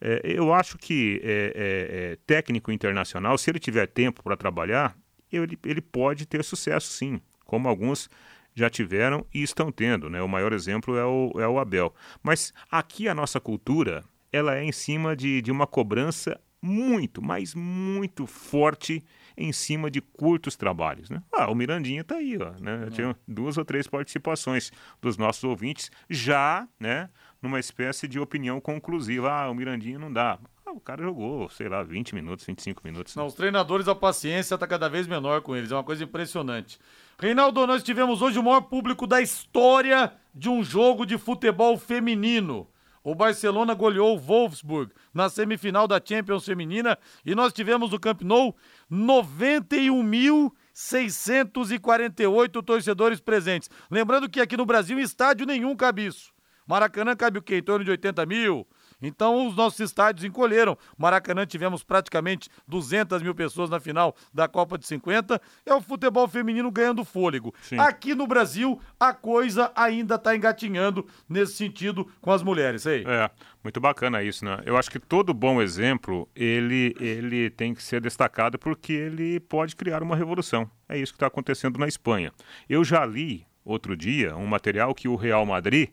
é, eu acho que é, é, é técnico internacional, se ele tiver tempo para trabalhar, ele, ele pode ter sucesso sim, como alguns já tiveram e estão tendo. Né? O maior exemplo é o, é o Abel. Mas aqui a nossa cultura ela é em cima de, de uma cobrança muito, mas muito forte em cima de curtos trabalhos. Né? Ah, o Mirandinha está aí, ó, né? Tinha duas ou três participações dos nossos ouvintes já, né, numa espécie de opinião conclusiva. Ah, o Mirandinha não dá. O cara jogou, sei lá, 20 minutos, 25 minutos. Não, os treinadores, a paciência está cada vez menor com eles. É uma coisa impressionante. Reinaldo, nós tivemos hoje o maior público da história de um jogo de futebol feminino. O Barcelona goleou o Wolfsburg na semifinal da Champions Feminina e nós tivemos no Camp Nou 91.648 torcedores presentes. Lembrando que aqui no Brasil, estádio nenhum cabe isso. Maracanã cabe o quê? Em torno de 80 mil, então os nossos estádios encolheram. Maracanã tivemos praticamente 200 mil pessoas na final da Copa de 50. É o futebol feminino ganhando fôlego. Sim. Aqui no Brasil, a coisa ainda está engatinhando nesse sentido com as mulheres. É, muito bacana isso, né? Eu acho que todo bom exemplo, ele, ele tem que ser destacado porque ele pode criar uma revolução. É isso que está acontecendo na Espanha. Eu já li outro dia um material que o Real Madrid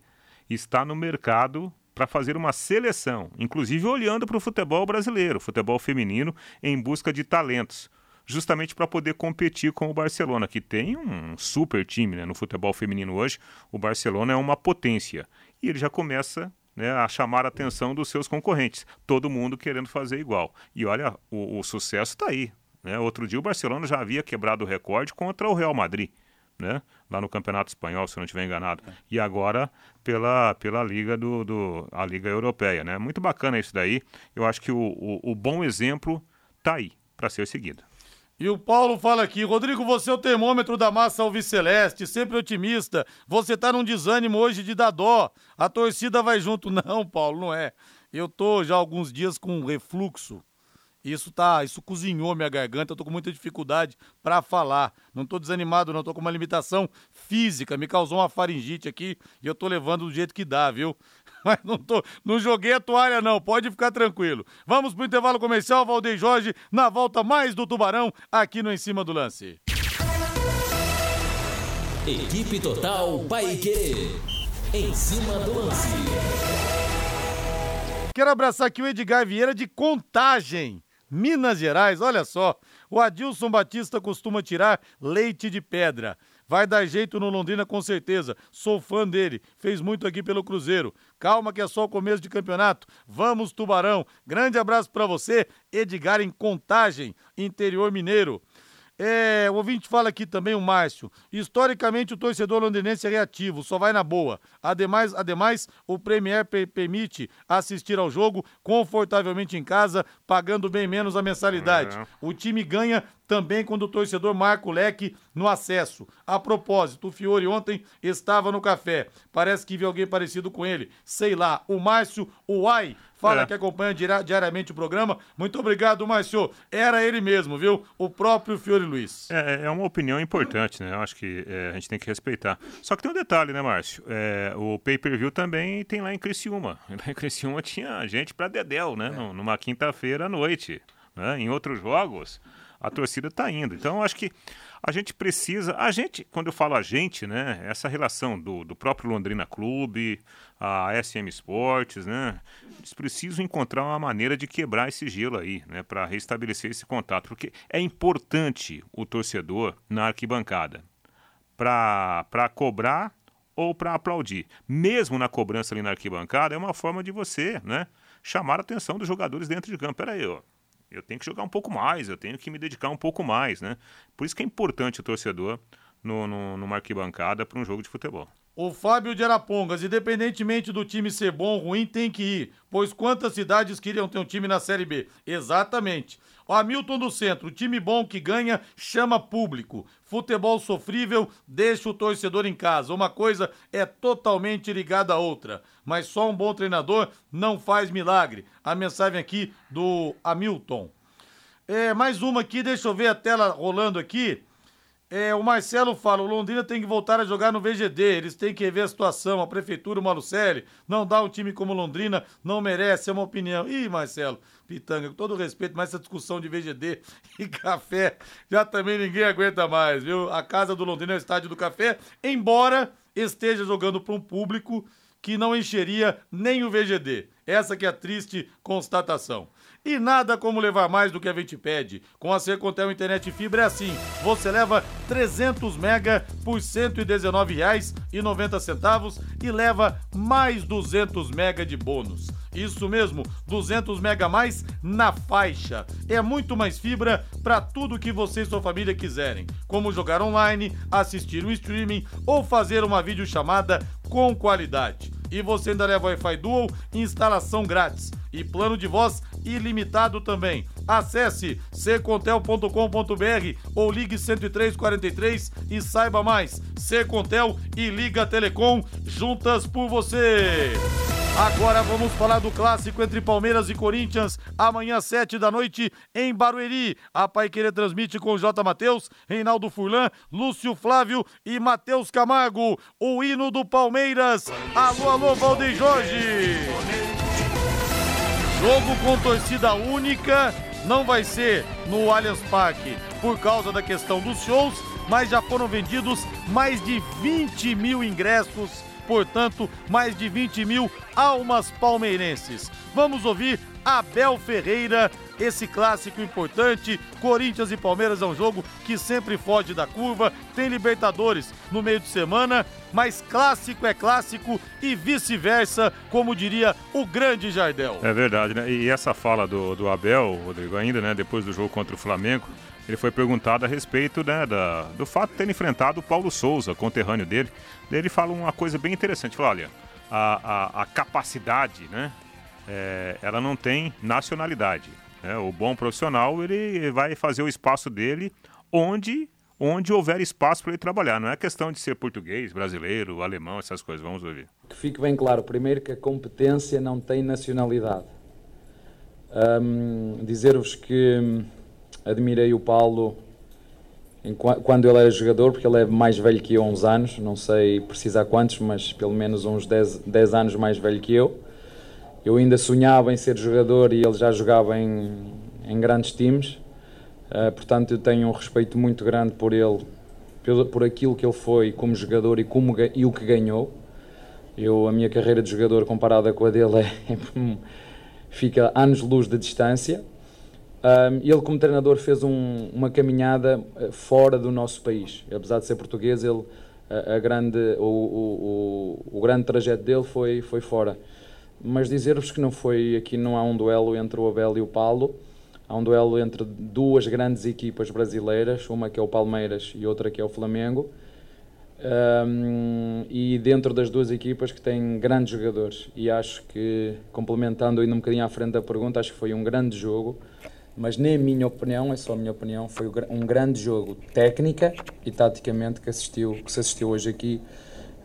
está no mercado para fazer uma seleção, inclusive olhando para o futebol brasileiro, futebol feminino, em busca de talentos, justamente para poder competir com o Barcelona, que tem um super time né, no futebol feminino hoje. O Barcelona é uma potência e ele já começa né, a chamar a atenção dos seus concorrentes, todo mundo querendo fazer igual. E olha, o, o sucesso está aí. Né? Outro dia o Barcelona já havia quebrado o recorde contra o Real Madrid né? Lá no Campeonato Espanhol, se eu não estiver enganado. É. E agora pela, pela Liga do, do a Liga Europeia, né? Muito bacana isso daí. Eu acho que o, o, o bom exemplo tá aí para ser seguido. E o Paulo fala aqui, Rodrigo, você é o termômetro da massa alviceleste, sempre otimista. Você tá num desânimo hoje de dar dó. A torcida vai junto. Não, Paulo, não é. Eu tô já alguns dias com refluxo isso tá, isso cozinhou minha garganta, eu tô com muita dificuldade para falar. Não tô desanimado, não, tô com uma limitação física, me causou uma faringite aqui e eu tô levando do jeito que dá, viu? Mas não tô, não joguei a toalha não, pode ficar tranquilo. Vamos pro intervalo comercial, Valdeir Jorge, na volta mais do Tubarão aqui no Em Cima do Lance. Equipe Total Paique. Em cima do lance. Quero abraçar aqui o Edgar Vieira de Contagem. Minas Gerais, olha só. O Adilson Batista costuma tirar leite de pedra. Vai dar jeito no Londrina com certeza. Sou fã dele. Fez muito aqui pelo Cruzeiro. Calma que é só o começo de campeonato. Vamos, Tubarão. Grande abraço para você, Edgar em Contagem, interior mineiro. É, o ouvinte fala aqui também, o Márcio. Historicamente, o torcedor londinense é reativo, só vai na boa. Ademais, ademais o Premier permite assistir ao jogo confortavelmente em casa, pagando bem menos a mensalidade. É. O time ganha também quando o torcedor marca o leque no acesso. A propósito, o Fiore ontem estava no café. Parece que viu alguém parecido com ele. Sei lá, o Márcio Uai fala É. que acompanha diari- diariamente o programa. Muito obrigado, Márcio. Era ele mesmo, viu? O próprio Fiore Luiz. É, é uma opinião importante, né? Eu acho que é, a gente tem que respeitar. Só que tem um detalhe, né, Márcio? É, o pay-per-view também tem lá em Criciúma. Lá em Criciúma tinha gente pra Dedéu, né? Num- Numa quinta-feira à noite. Né? Em outros jogos, a torcida tá indo. Então, eu acho que a gente precisa... A gente, quando eu falo a gente, né? Essa relação do, do próprio Londrina Clube, a SM Esportes, né? Eles precisam encontrar uma maneira de quebrar esse gelo aí, né? Para restabelecer esse contato. Porque é importante o torcedor na arquibancada para cobrar ou para aplaudir. Mesmo na cobrança ali na arquibancada, é uma forma de você, né? Chamar a atenção dos jogadores dentro de campo. Peraí, ó. Eu tenho que jogar um pouco mais, eu tenho que me dedicar um pouco mais, né? Por isso que é importante o torcedor no, no, numa arquibancada para um jogo de futebol. O Fábio de Arapongas, independentemente do time ser bom ou ruim, tem que ir. Pois quantas cidades queriam ter um time na Série B? Exatamente. O Hamilton do Centro, time bom que ganha, chama público. Futebol sofrível, deixa o torcedor em casa. Uma coisa é totalmente ligada à outra. Mas só um bom treinador não faz milagre. A mensagem aqui do Hamilton. É, mais uma aqui, deixa eu ver a tela rolando aqui. É, o Marcelo fala, o Londrina tem que voltar a jogar no VGD, eles têm que rever a situação, a prefeitura, o Malucelli, não dá um time como Londrina, não merece, é uma opinião. Ih, Marcelo, Pitanga, com todo respeito, mas essa discussão de VGD e café, já também ninguém aguenta mais, viu? A casa do Londrina é o estádio do café, embora esteja jogando para um público que não encheria nem o VGD. Essa que é a triste constatação. E nada como levar mais do que a gente pede. Com a Secontel Internet Fibra é assim. Você leva 300 mega por R$ 119,90 e leva mais 200 mega de bônus. Isso mesmo, 200 mega mais na faixa. É muito mais fibra para tudo que você e sua família quiserem, como jogar online, assistir um streaming ou fazer uma videochamada com qualidade. E você ainda leva Wi-Fi Dual, instalação grátis e plano de voz ilimitado também. Acesse ccontel.com.br ou ligue 10343 e saiba mais. Secontel e Liga Telecom juntas por você. Agora vamos falar do clássico entre Palmeiras e Corinthians, amanhã, sete da noite, em Barueri. A Pai transmite com J. Matheus, Reinaldo Furlan, Lúcio Flávio e Matheus Camargo. O hino do Palmeiras. Alô, alô, Valdeir Jorge. Jogo com torcida única não vai ser no Allianz Parque por causa da questão dos shows, mas já foram vendidos mais de 20 mil ingressos, portanto, mais de 20 mil almas palmeirenses. Vamos ouvir Abel Ferreira, esse clássico importante. Corinthians e Palmeiras é um jogo que sempre foge da curva, tem Libertadores no meio de semana, mas clássico é clássico e vice-versa, como diria o grande Jardel. É verdade, né? E essa fala do, do Abel, Rodrigo, ainda, né, depois do jogo contra o Flamengo, ele foi perguntado a respeito né, da, do fato de ter enfrentado o Paulo Souza, conterrâneo dele. Daí ele fala uma coisa bem interessante, fala, olha, a, a, a capacidade, né, é, ela não tem nacionalidade. Né? O bom profissional, ele vai fazer o espaço dele onde onde houver espaço para ele trabalhar. Não é questão de ser português, brasileiro, alemão, essas coisas. Vamos ouvir. Que fique bem claro, primeiro, que a competência não tem nacionalidade. Dizer-vos que hum, admirei o Paulo quando ele era jogador, porque ele é mais velho que eu uns anos, não sei precisar quantos, mas pelo menos uns 10, 10 anos mais velho que eu. Eu ainda sonhava em ser jogador e ele já jogava em, em grandes times, Uh, portanto eu tenho um respeito muito grande por ele, pelo, por aquilo que ele foi como jogador e, como, e o que ganhou. Eu, a minha carreira de jogador comparada com a dele é, fica anos-luz de distância. Um, ele, como treinador, fez um- uma caminhada eh, fora do nosso país. Apesar de ser português, ele, a, a grande, o, o, o, o grande trajeto dele foi, foi fora. Mas dizer-vos que não foi aqui, não há um duelo entre o Abel e o Paulo. Há um duelo entre duas grandes equipas brasileiras, uma que é o Palmeiras e outra que é o Flamengo. Um, e dentro das duas equipas que têm grandes jogadores e acho que complementando ainda um bocadinho à frente da pergunta acho que foi um grande jogo mas na minha opinião, é só a minha opinião foi um grande jogo técnica e taticamente que, assistiu, que se assistiu hoje aqui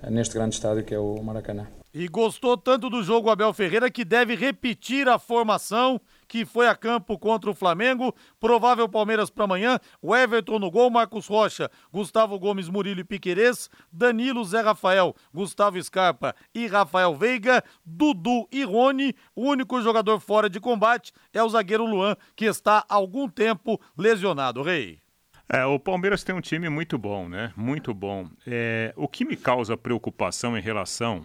eh, neste grande estádio que é o Maracanã. E gostou tanto do jogo Abel Ferreira que deve repetir a formação que foi a campo contra o Flamengo. Provável Palmeiras para amanhã. O Everton no gol, Marcos Rocha, Gustavo Gomes, Murilo e Piquerez, Danilo, Zé Rafael, Gustavo Scarpa e Rafael Veiga, Dudu e Rony. O único jogador fora de combate é o zagueiro Luan, que está há algum tempo lesionado. Rei. É, o Palmeiras tem um time muito bom, né? Muito bom. É, o que me causa preocupação em relação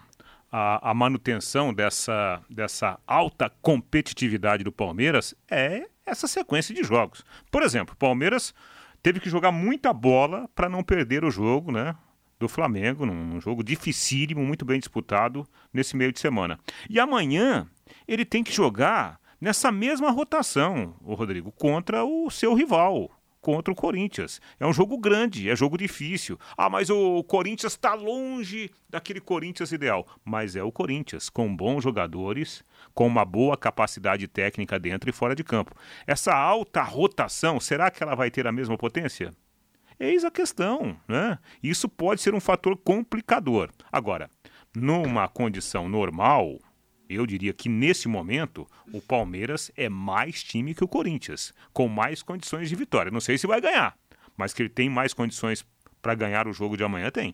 a, a, manutenção dessa, dessa alta competitividade do Palmeiras é essa sequência de jogos. Por exemplo, o Palmeiras teve que jogar muita bola para não perder o jogo, né? Do Flamengo, num jogo dificílimo, muito bem disputado nesse meio de semana. E amanhã ele tem que jogar nessa mesma rotação, o Rodrigo, contra o seu rival, contra o Corinthians. É um jogo grande, é jogo difícil. Ah, mas o Corinthians está longe daquele Corinthians ideal. Mas é o Corinthians, com bons jogadores, com uma boa capacidade técnica dentro e fora de campo. Essa alta rotação, será que ela vai ter a mesma potência? Eis a questão, né? Isso pode ser um fator complicador. Agora, numa condição normal, eu diria que nesse momento o Palmeiras é mais time que o Corinthians, com mais condições de vitória. Não sei se vai ganhar, mas que ele tem mais condições para ganhar o jogo de amanhã tem.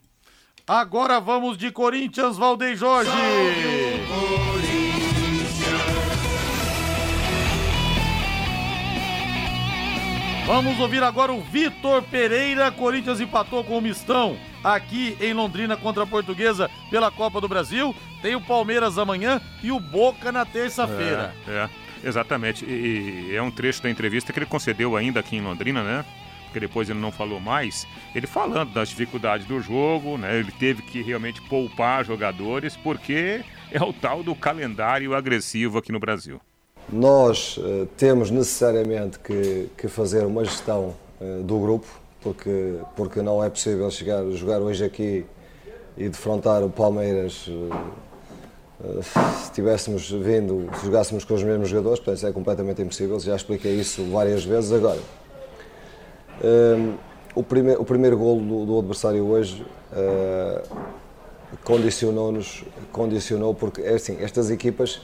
Agora vamos de Corinthians, Valdem Jorge. Vamos ouvir agora o Vitor Pereira. Corinthians empatou com o Mistão aqui em Londrina contra a Portuguesa pela Copa do Brasil. Tem o Palmeiras amanhã e o Boca na terça-feira. É, é, exatamente. E, e, é um trecho da entrevista que ele concedeu ainda aqui em Londrina, né? Porque depois ele não falou mais. Ele falando das dificuldades do jogo, né? Ele teve que realmente poupar jogadores porque é o tal do calendário agressivo aqui no Brasil. Nós uh, temos necessariamente que, que, fazer uma gestão uh, do grupo, porque, porque não é possível chegar, jogar hoje aqui e defrontar o Palmeiras uh, se tivéssemos vindo, se jogássemos com os mesmos jogadores, portanto, é completamente impossível, já expliquei isso várias vezes. Agora, o, primeir, o primeiro golo do, do adversário hoje condicionou-nos, condicionou porque, é assim, estas equipas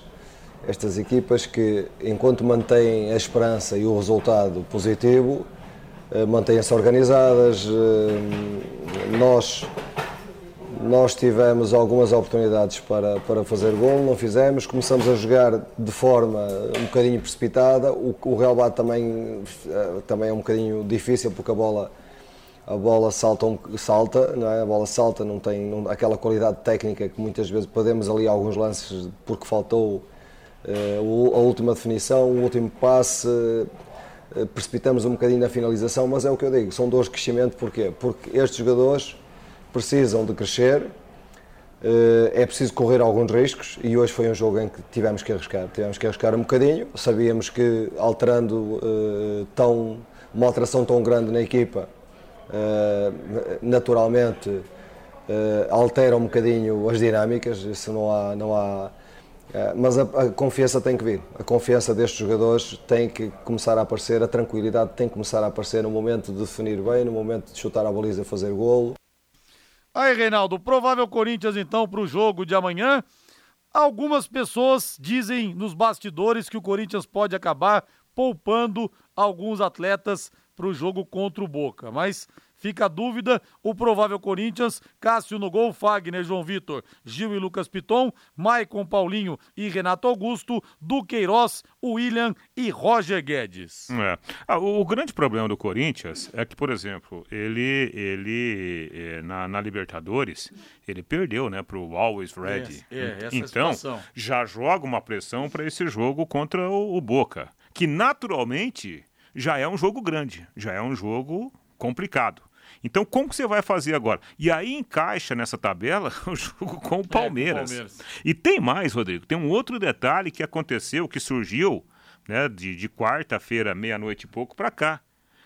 estas equipas que, enquanto mantêm a esperança e o resultado positivo, eh, mantêm-se organizadas. Eh, nós, nós tivemos algumas oportunidades para, para fazer gol, não fizemos. Começamos a jogar de forma um bocadinho precipitada. O, o Real Bate também, eh, também é um bocadinho difícil porque a bola a bola salta, salta não é? a bola salta, não tem não, aquela qualidade técnica que muitas vezes perdemos ali alguns lances porque faltou eh, a última definição, o último passe, eh, precipitamos um bocadinho na finalização, mas é o que eu digo, são dores de crescimento, porquê? Porque estes jogadores precisam de crescer, eh, é preciso correr alguns riscos e hoje foi um jogo em que tivemos que arriscar, tivemos que arriscar um bocadinho, sabíamos que alterando tão, uma alteração tão grande na equipa, naturalmente altera um bocadinho as dinâmicas, isso não há, não há mas a, a, confiança tem que vir. A confiança destes jogadores tem que começar a aparecer, a tranquilidade tem que começar a aparecer no momento de definir bem, no momento de chutar a baliza e fazer golo. Aí, Reinaldo, provável Corinthians então para o jogo de amanhã. Algumas pessoas dizem nos bastidores que o Corinthians pode acabar poupando alguns atletas para o jogo contra o Boca, mas Fica a dúvida, o provável Corinthians, Cássio no gol, Fagner, João Vitor, Gil e Lucas Piton, Maicon Paulinho e Renato Augusto, Duqueiroz, William e Roger Guedes. É. Ah, o, o, grande problema do Corinthians é que, por exemplo, ele, ele é, na, na, Libertadores, ele perdeu né, para o Always Ready. É, é, então, já joga uma pressão para esse jogo contra o, o Boca, que naturalmente já é um jogo grande, já é um jogo complicado. Então, como que você vai fazer agora? E aí encaixa nessa tabela o jogo com o Palmeiras. É, com o Palmeiras. E tem mais, Rodrigo, tem um outro detalhe que aconteceu, que surgiu né, de, de quarta-feira, meia-noite e pouco, para cá.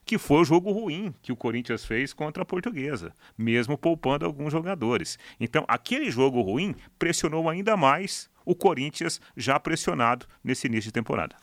Que foi o jogo ruim que o Corinthians fez contra a Portuguesa, mesmo poupando alguns jogadores. Então, aquele jogo ruim pressionou ainda mais o Corinthians, já pressionado nesse início de temporada.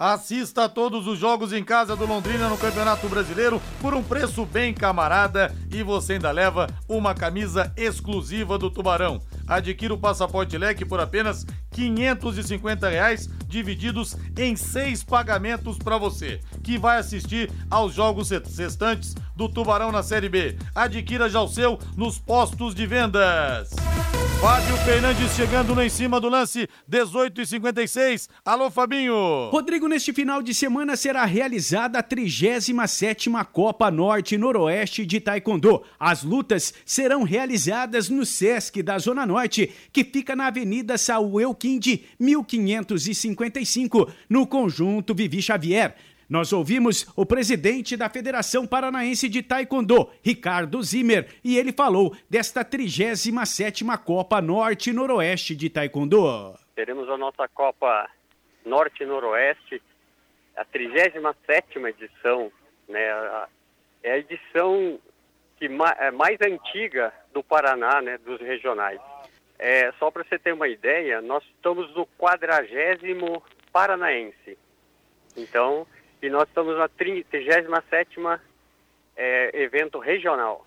Assista a todos os jogos em casa do Londrina no Campeonato Brasileiro por um preço bem camarada e você ainda leva uma camisa exclusiva do Tubarão. Adquira o passaporte leque por apenas 550 reais, divididos em seis pagamentos para você, que vai assistir aos jogos restantes do Tubarão na Série B. Adquira já o seu nos postos de vendas. Fábio Fernandes chegando lá em cima do lance, 18 e 56. Alô, Fabinho. Rodrigo, neste final de semana será realizada a 37ª Copa Norte Noroeste de Taekwondo. As lutas serão realizadas no Sesc da Zona Norte, que fica na Avenida Saúl Elquinde, 1555, no conjunto Vivi Xavier. Nós ouvimos o presidente da Federação Paranaense de Taekwondo, Ricardo Zimmer, e ele falou desta 37ª Copa Norte Noroeste de Taekwondo. Teremos a nossa Copa Norte Noroeste, a 37ª edição, né? É a edição que é mais antiga do Paraná, né, dos regionais. É, só para você ter uma ideia, nós estamos no quadragésimo paranaense. Então, e nós estamos na 37 é, evento regional.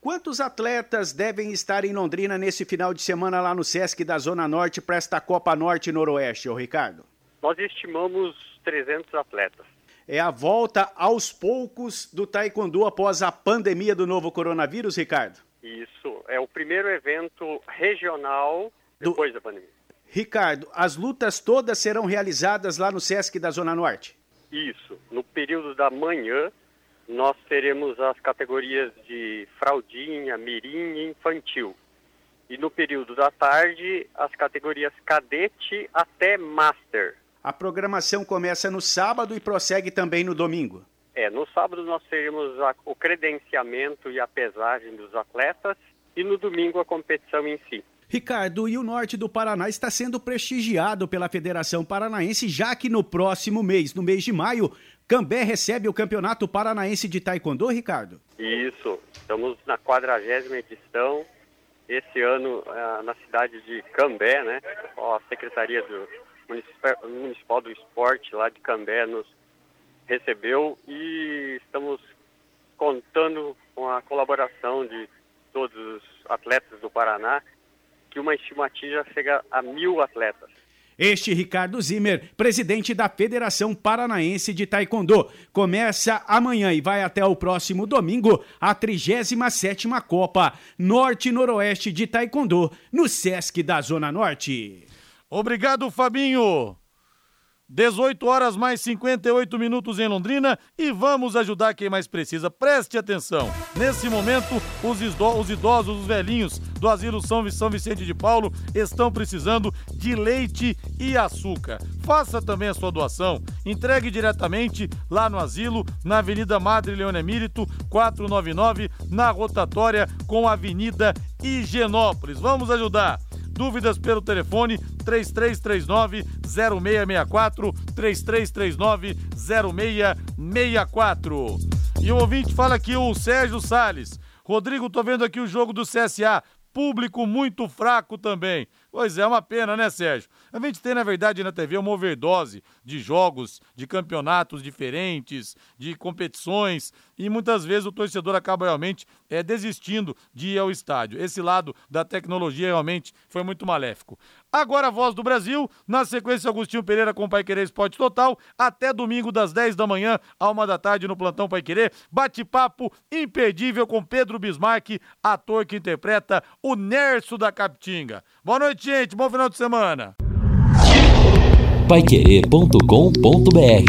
Quantos atletas devem estar em Londrina nesse final de semana lá no Sesc da Zona Norte para esta Copa Norte e Noroeste, ô Ricardo? Nós estimamos 300 atletas. É a volta aos poucos do Taekwondo após a pandemia do novo coronavírus, Ricardo? Isso, é o primeiro evento regional depois do... da pandemia. Ricardo, as lutas todas serão realizadas lá no Sesc da Zona Norte? Isso. No período da manhã, nós teremos as categorias de fraldinha, mirim e infantil. E no período da tarde, as categorias cadete até master. A programação começa no sábado e prossegue também no domingo. É, no sábado nós teremos a, o credenciamento e a pesagem dos atletas e no domingo a competição em si. Ricardo, e o norte do Paraná está sendo prestigiado pela Federação Paranaense, já que no próximo mês, no mês de maio, Cambé recebe o Campeonato Paranaense de Taekwondo, Ricardo? Isso, estamos na quadragésima edição, esse ano uh, na cidade de Cambé, né? A Secretaria do Municipal do Esporte lá de Cambé nos recebeu e estamos contando com a colaboração de todos os atletas do Paraná que uma estimativa chega a mil atletas. Este Ricardo Zimmer, presidente da Federação Paranaense de Taekwondo, começa amanhã e vai até o próximo domingo a 37ª Copa Norte-Noroeste de Taekwondo no Sesc da Zona Norte. Obrigado, Fabinho. 18 horas mais 58 minutos em Londrina e vamos ajudar quem mais precisa. Preste atenção. Nesse momento, os, os idosos, os velhinhos do Asilo São, Vicente de Paulo estão precisando de leite e açúcar. Faça também a sua doação. Entregue diretamente lá no asilo, na Avenida Madre Leone Emírito, 499, na rotatória com a Avenida Higienópolis. Vamos ajudar. Dúvidas pelo telefone 3339 0664 3339 0664. E o ouvinte fala aqui o Sérgio Sales. Rodrigo, tô vendo aqui o jogo do CSA. Público muito fraco também. Pois é, uma pena, né, Sérgio? A gente tem, na verdade, na TV uma overdose de jogos, de campeonatos diferentes, de competições, e muitas vezes o torcedor acaba realmente é, desistindo de ir ao estádio. Esse lado da tecnologia realmente foi muito maléfico. Agora a voz do Brasil, na sequência Agostinho Pereira com Pai Querer Esporte Total, até domingo das 10 da manhã a 1 da tarde no Plantão Pai Querer, bate-papo imperdível com Pedro Bismarck, ator que interpreta o Nerso da Capitinga. Boa noite, gente. Bom final de semana. Paiquerê.com.br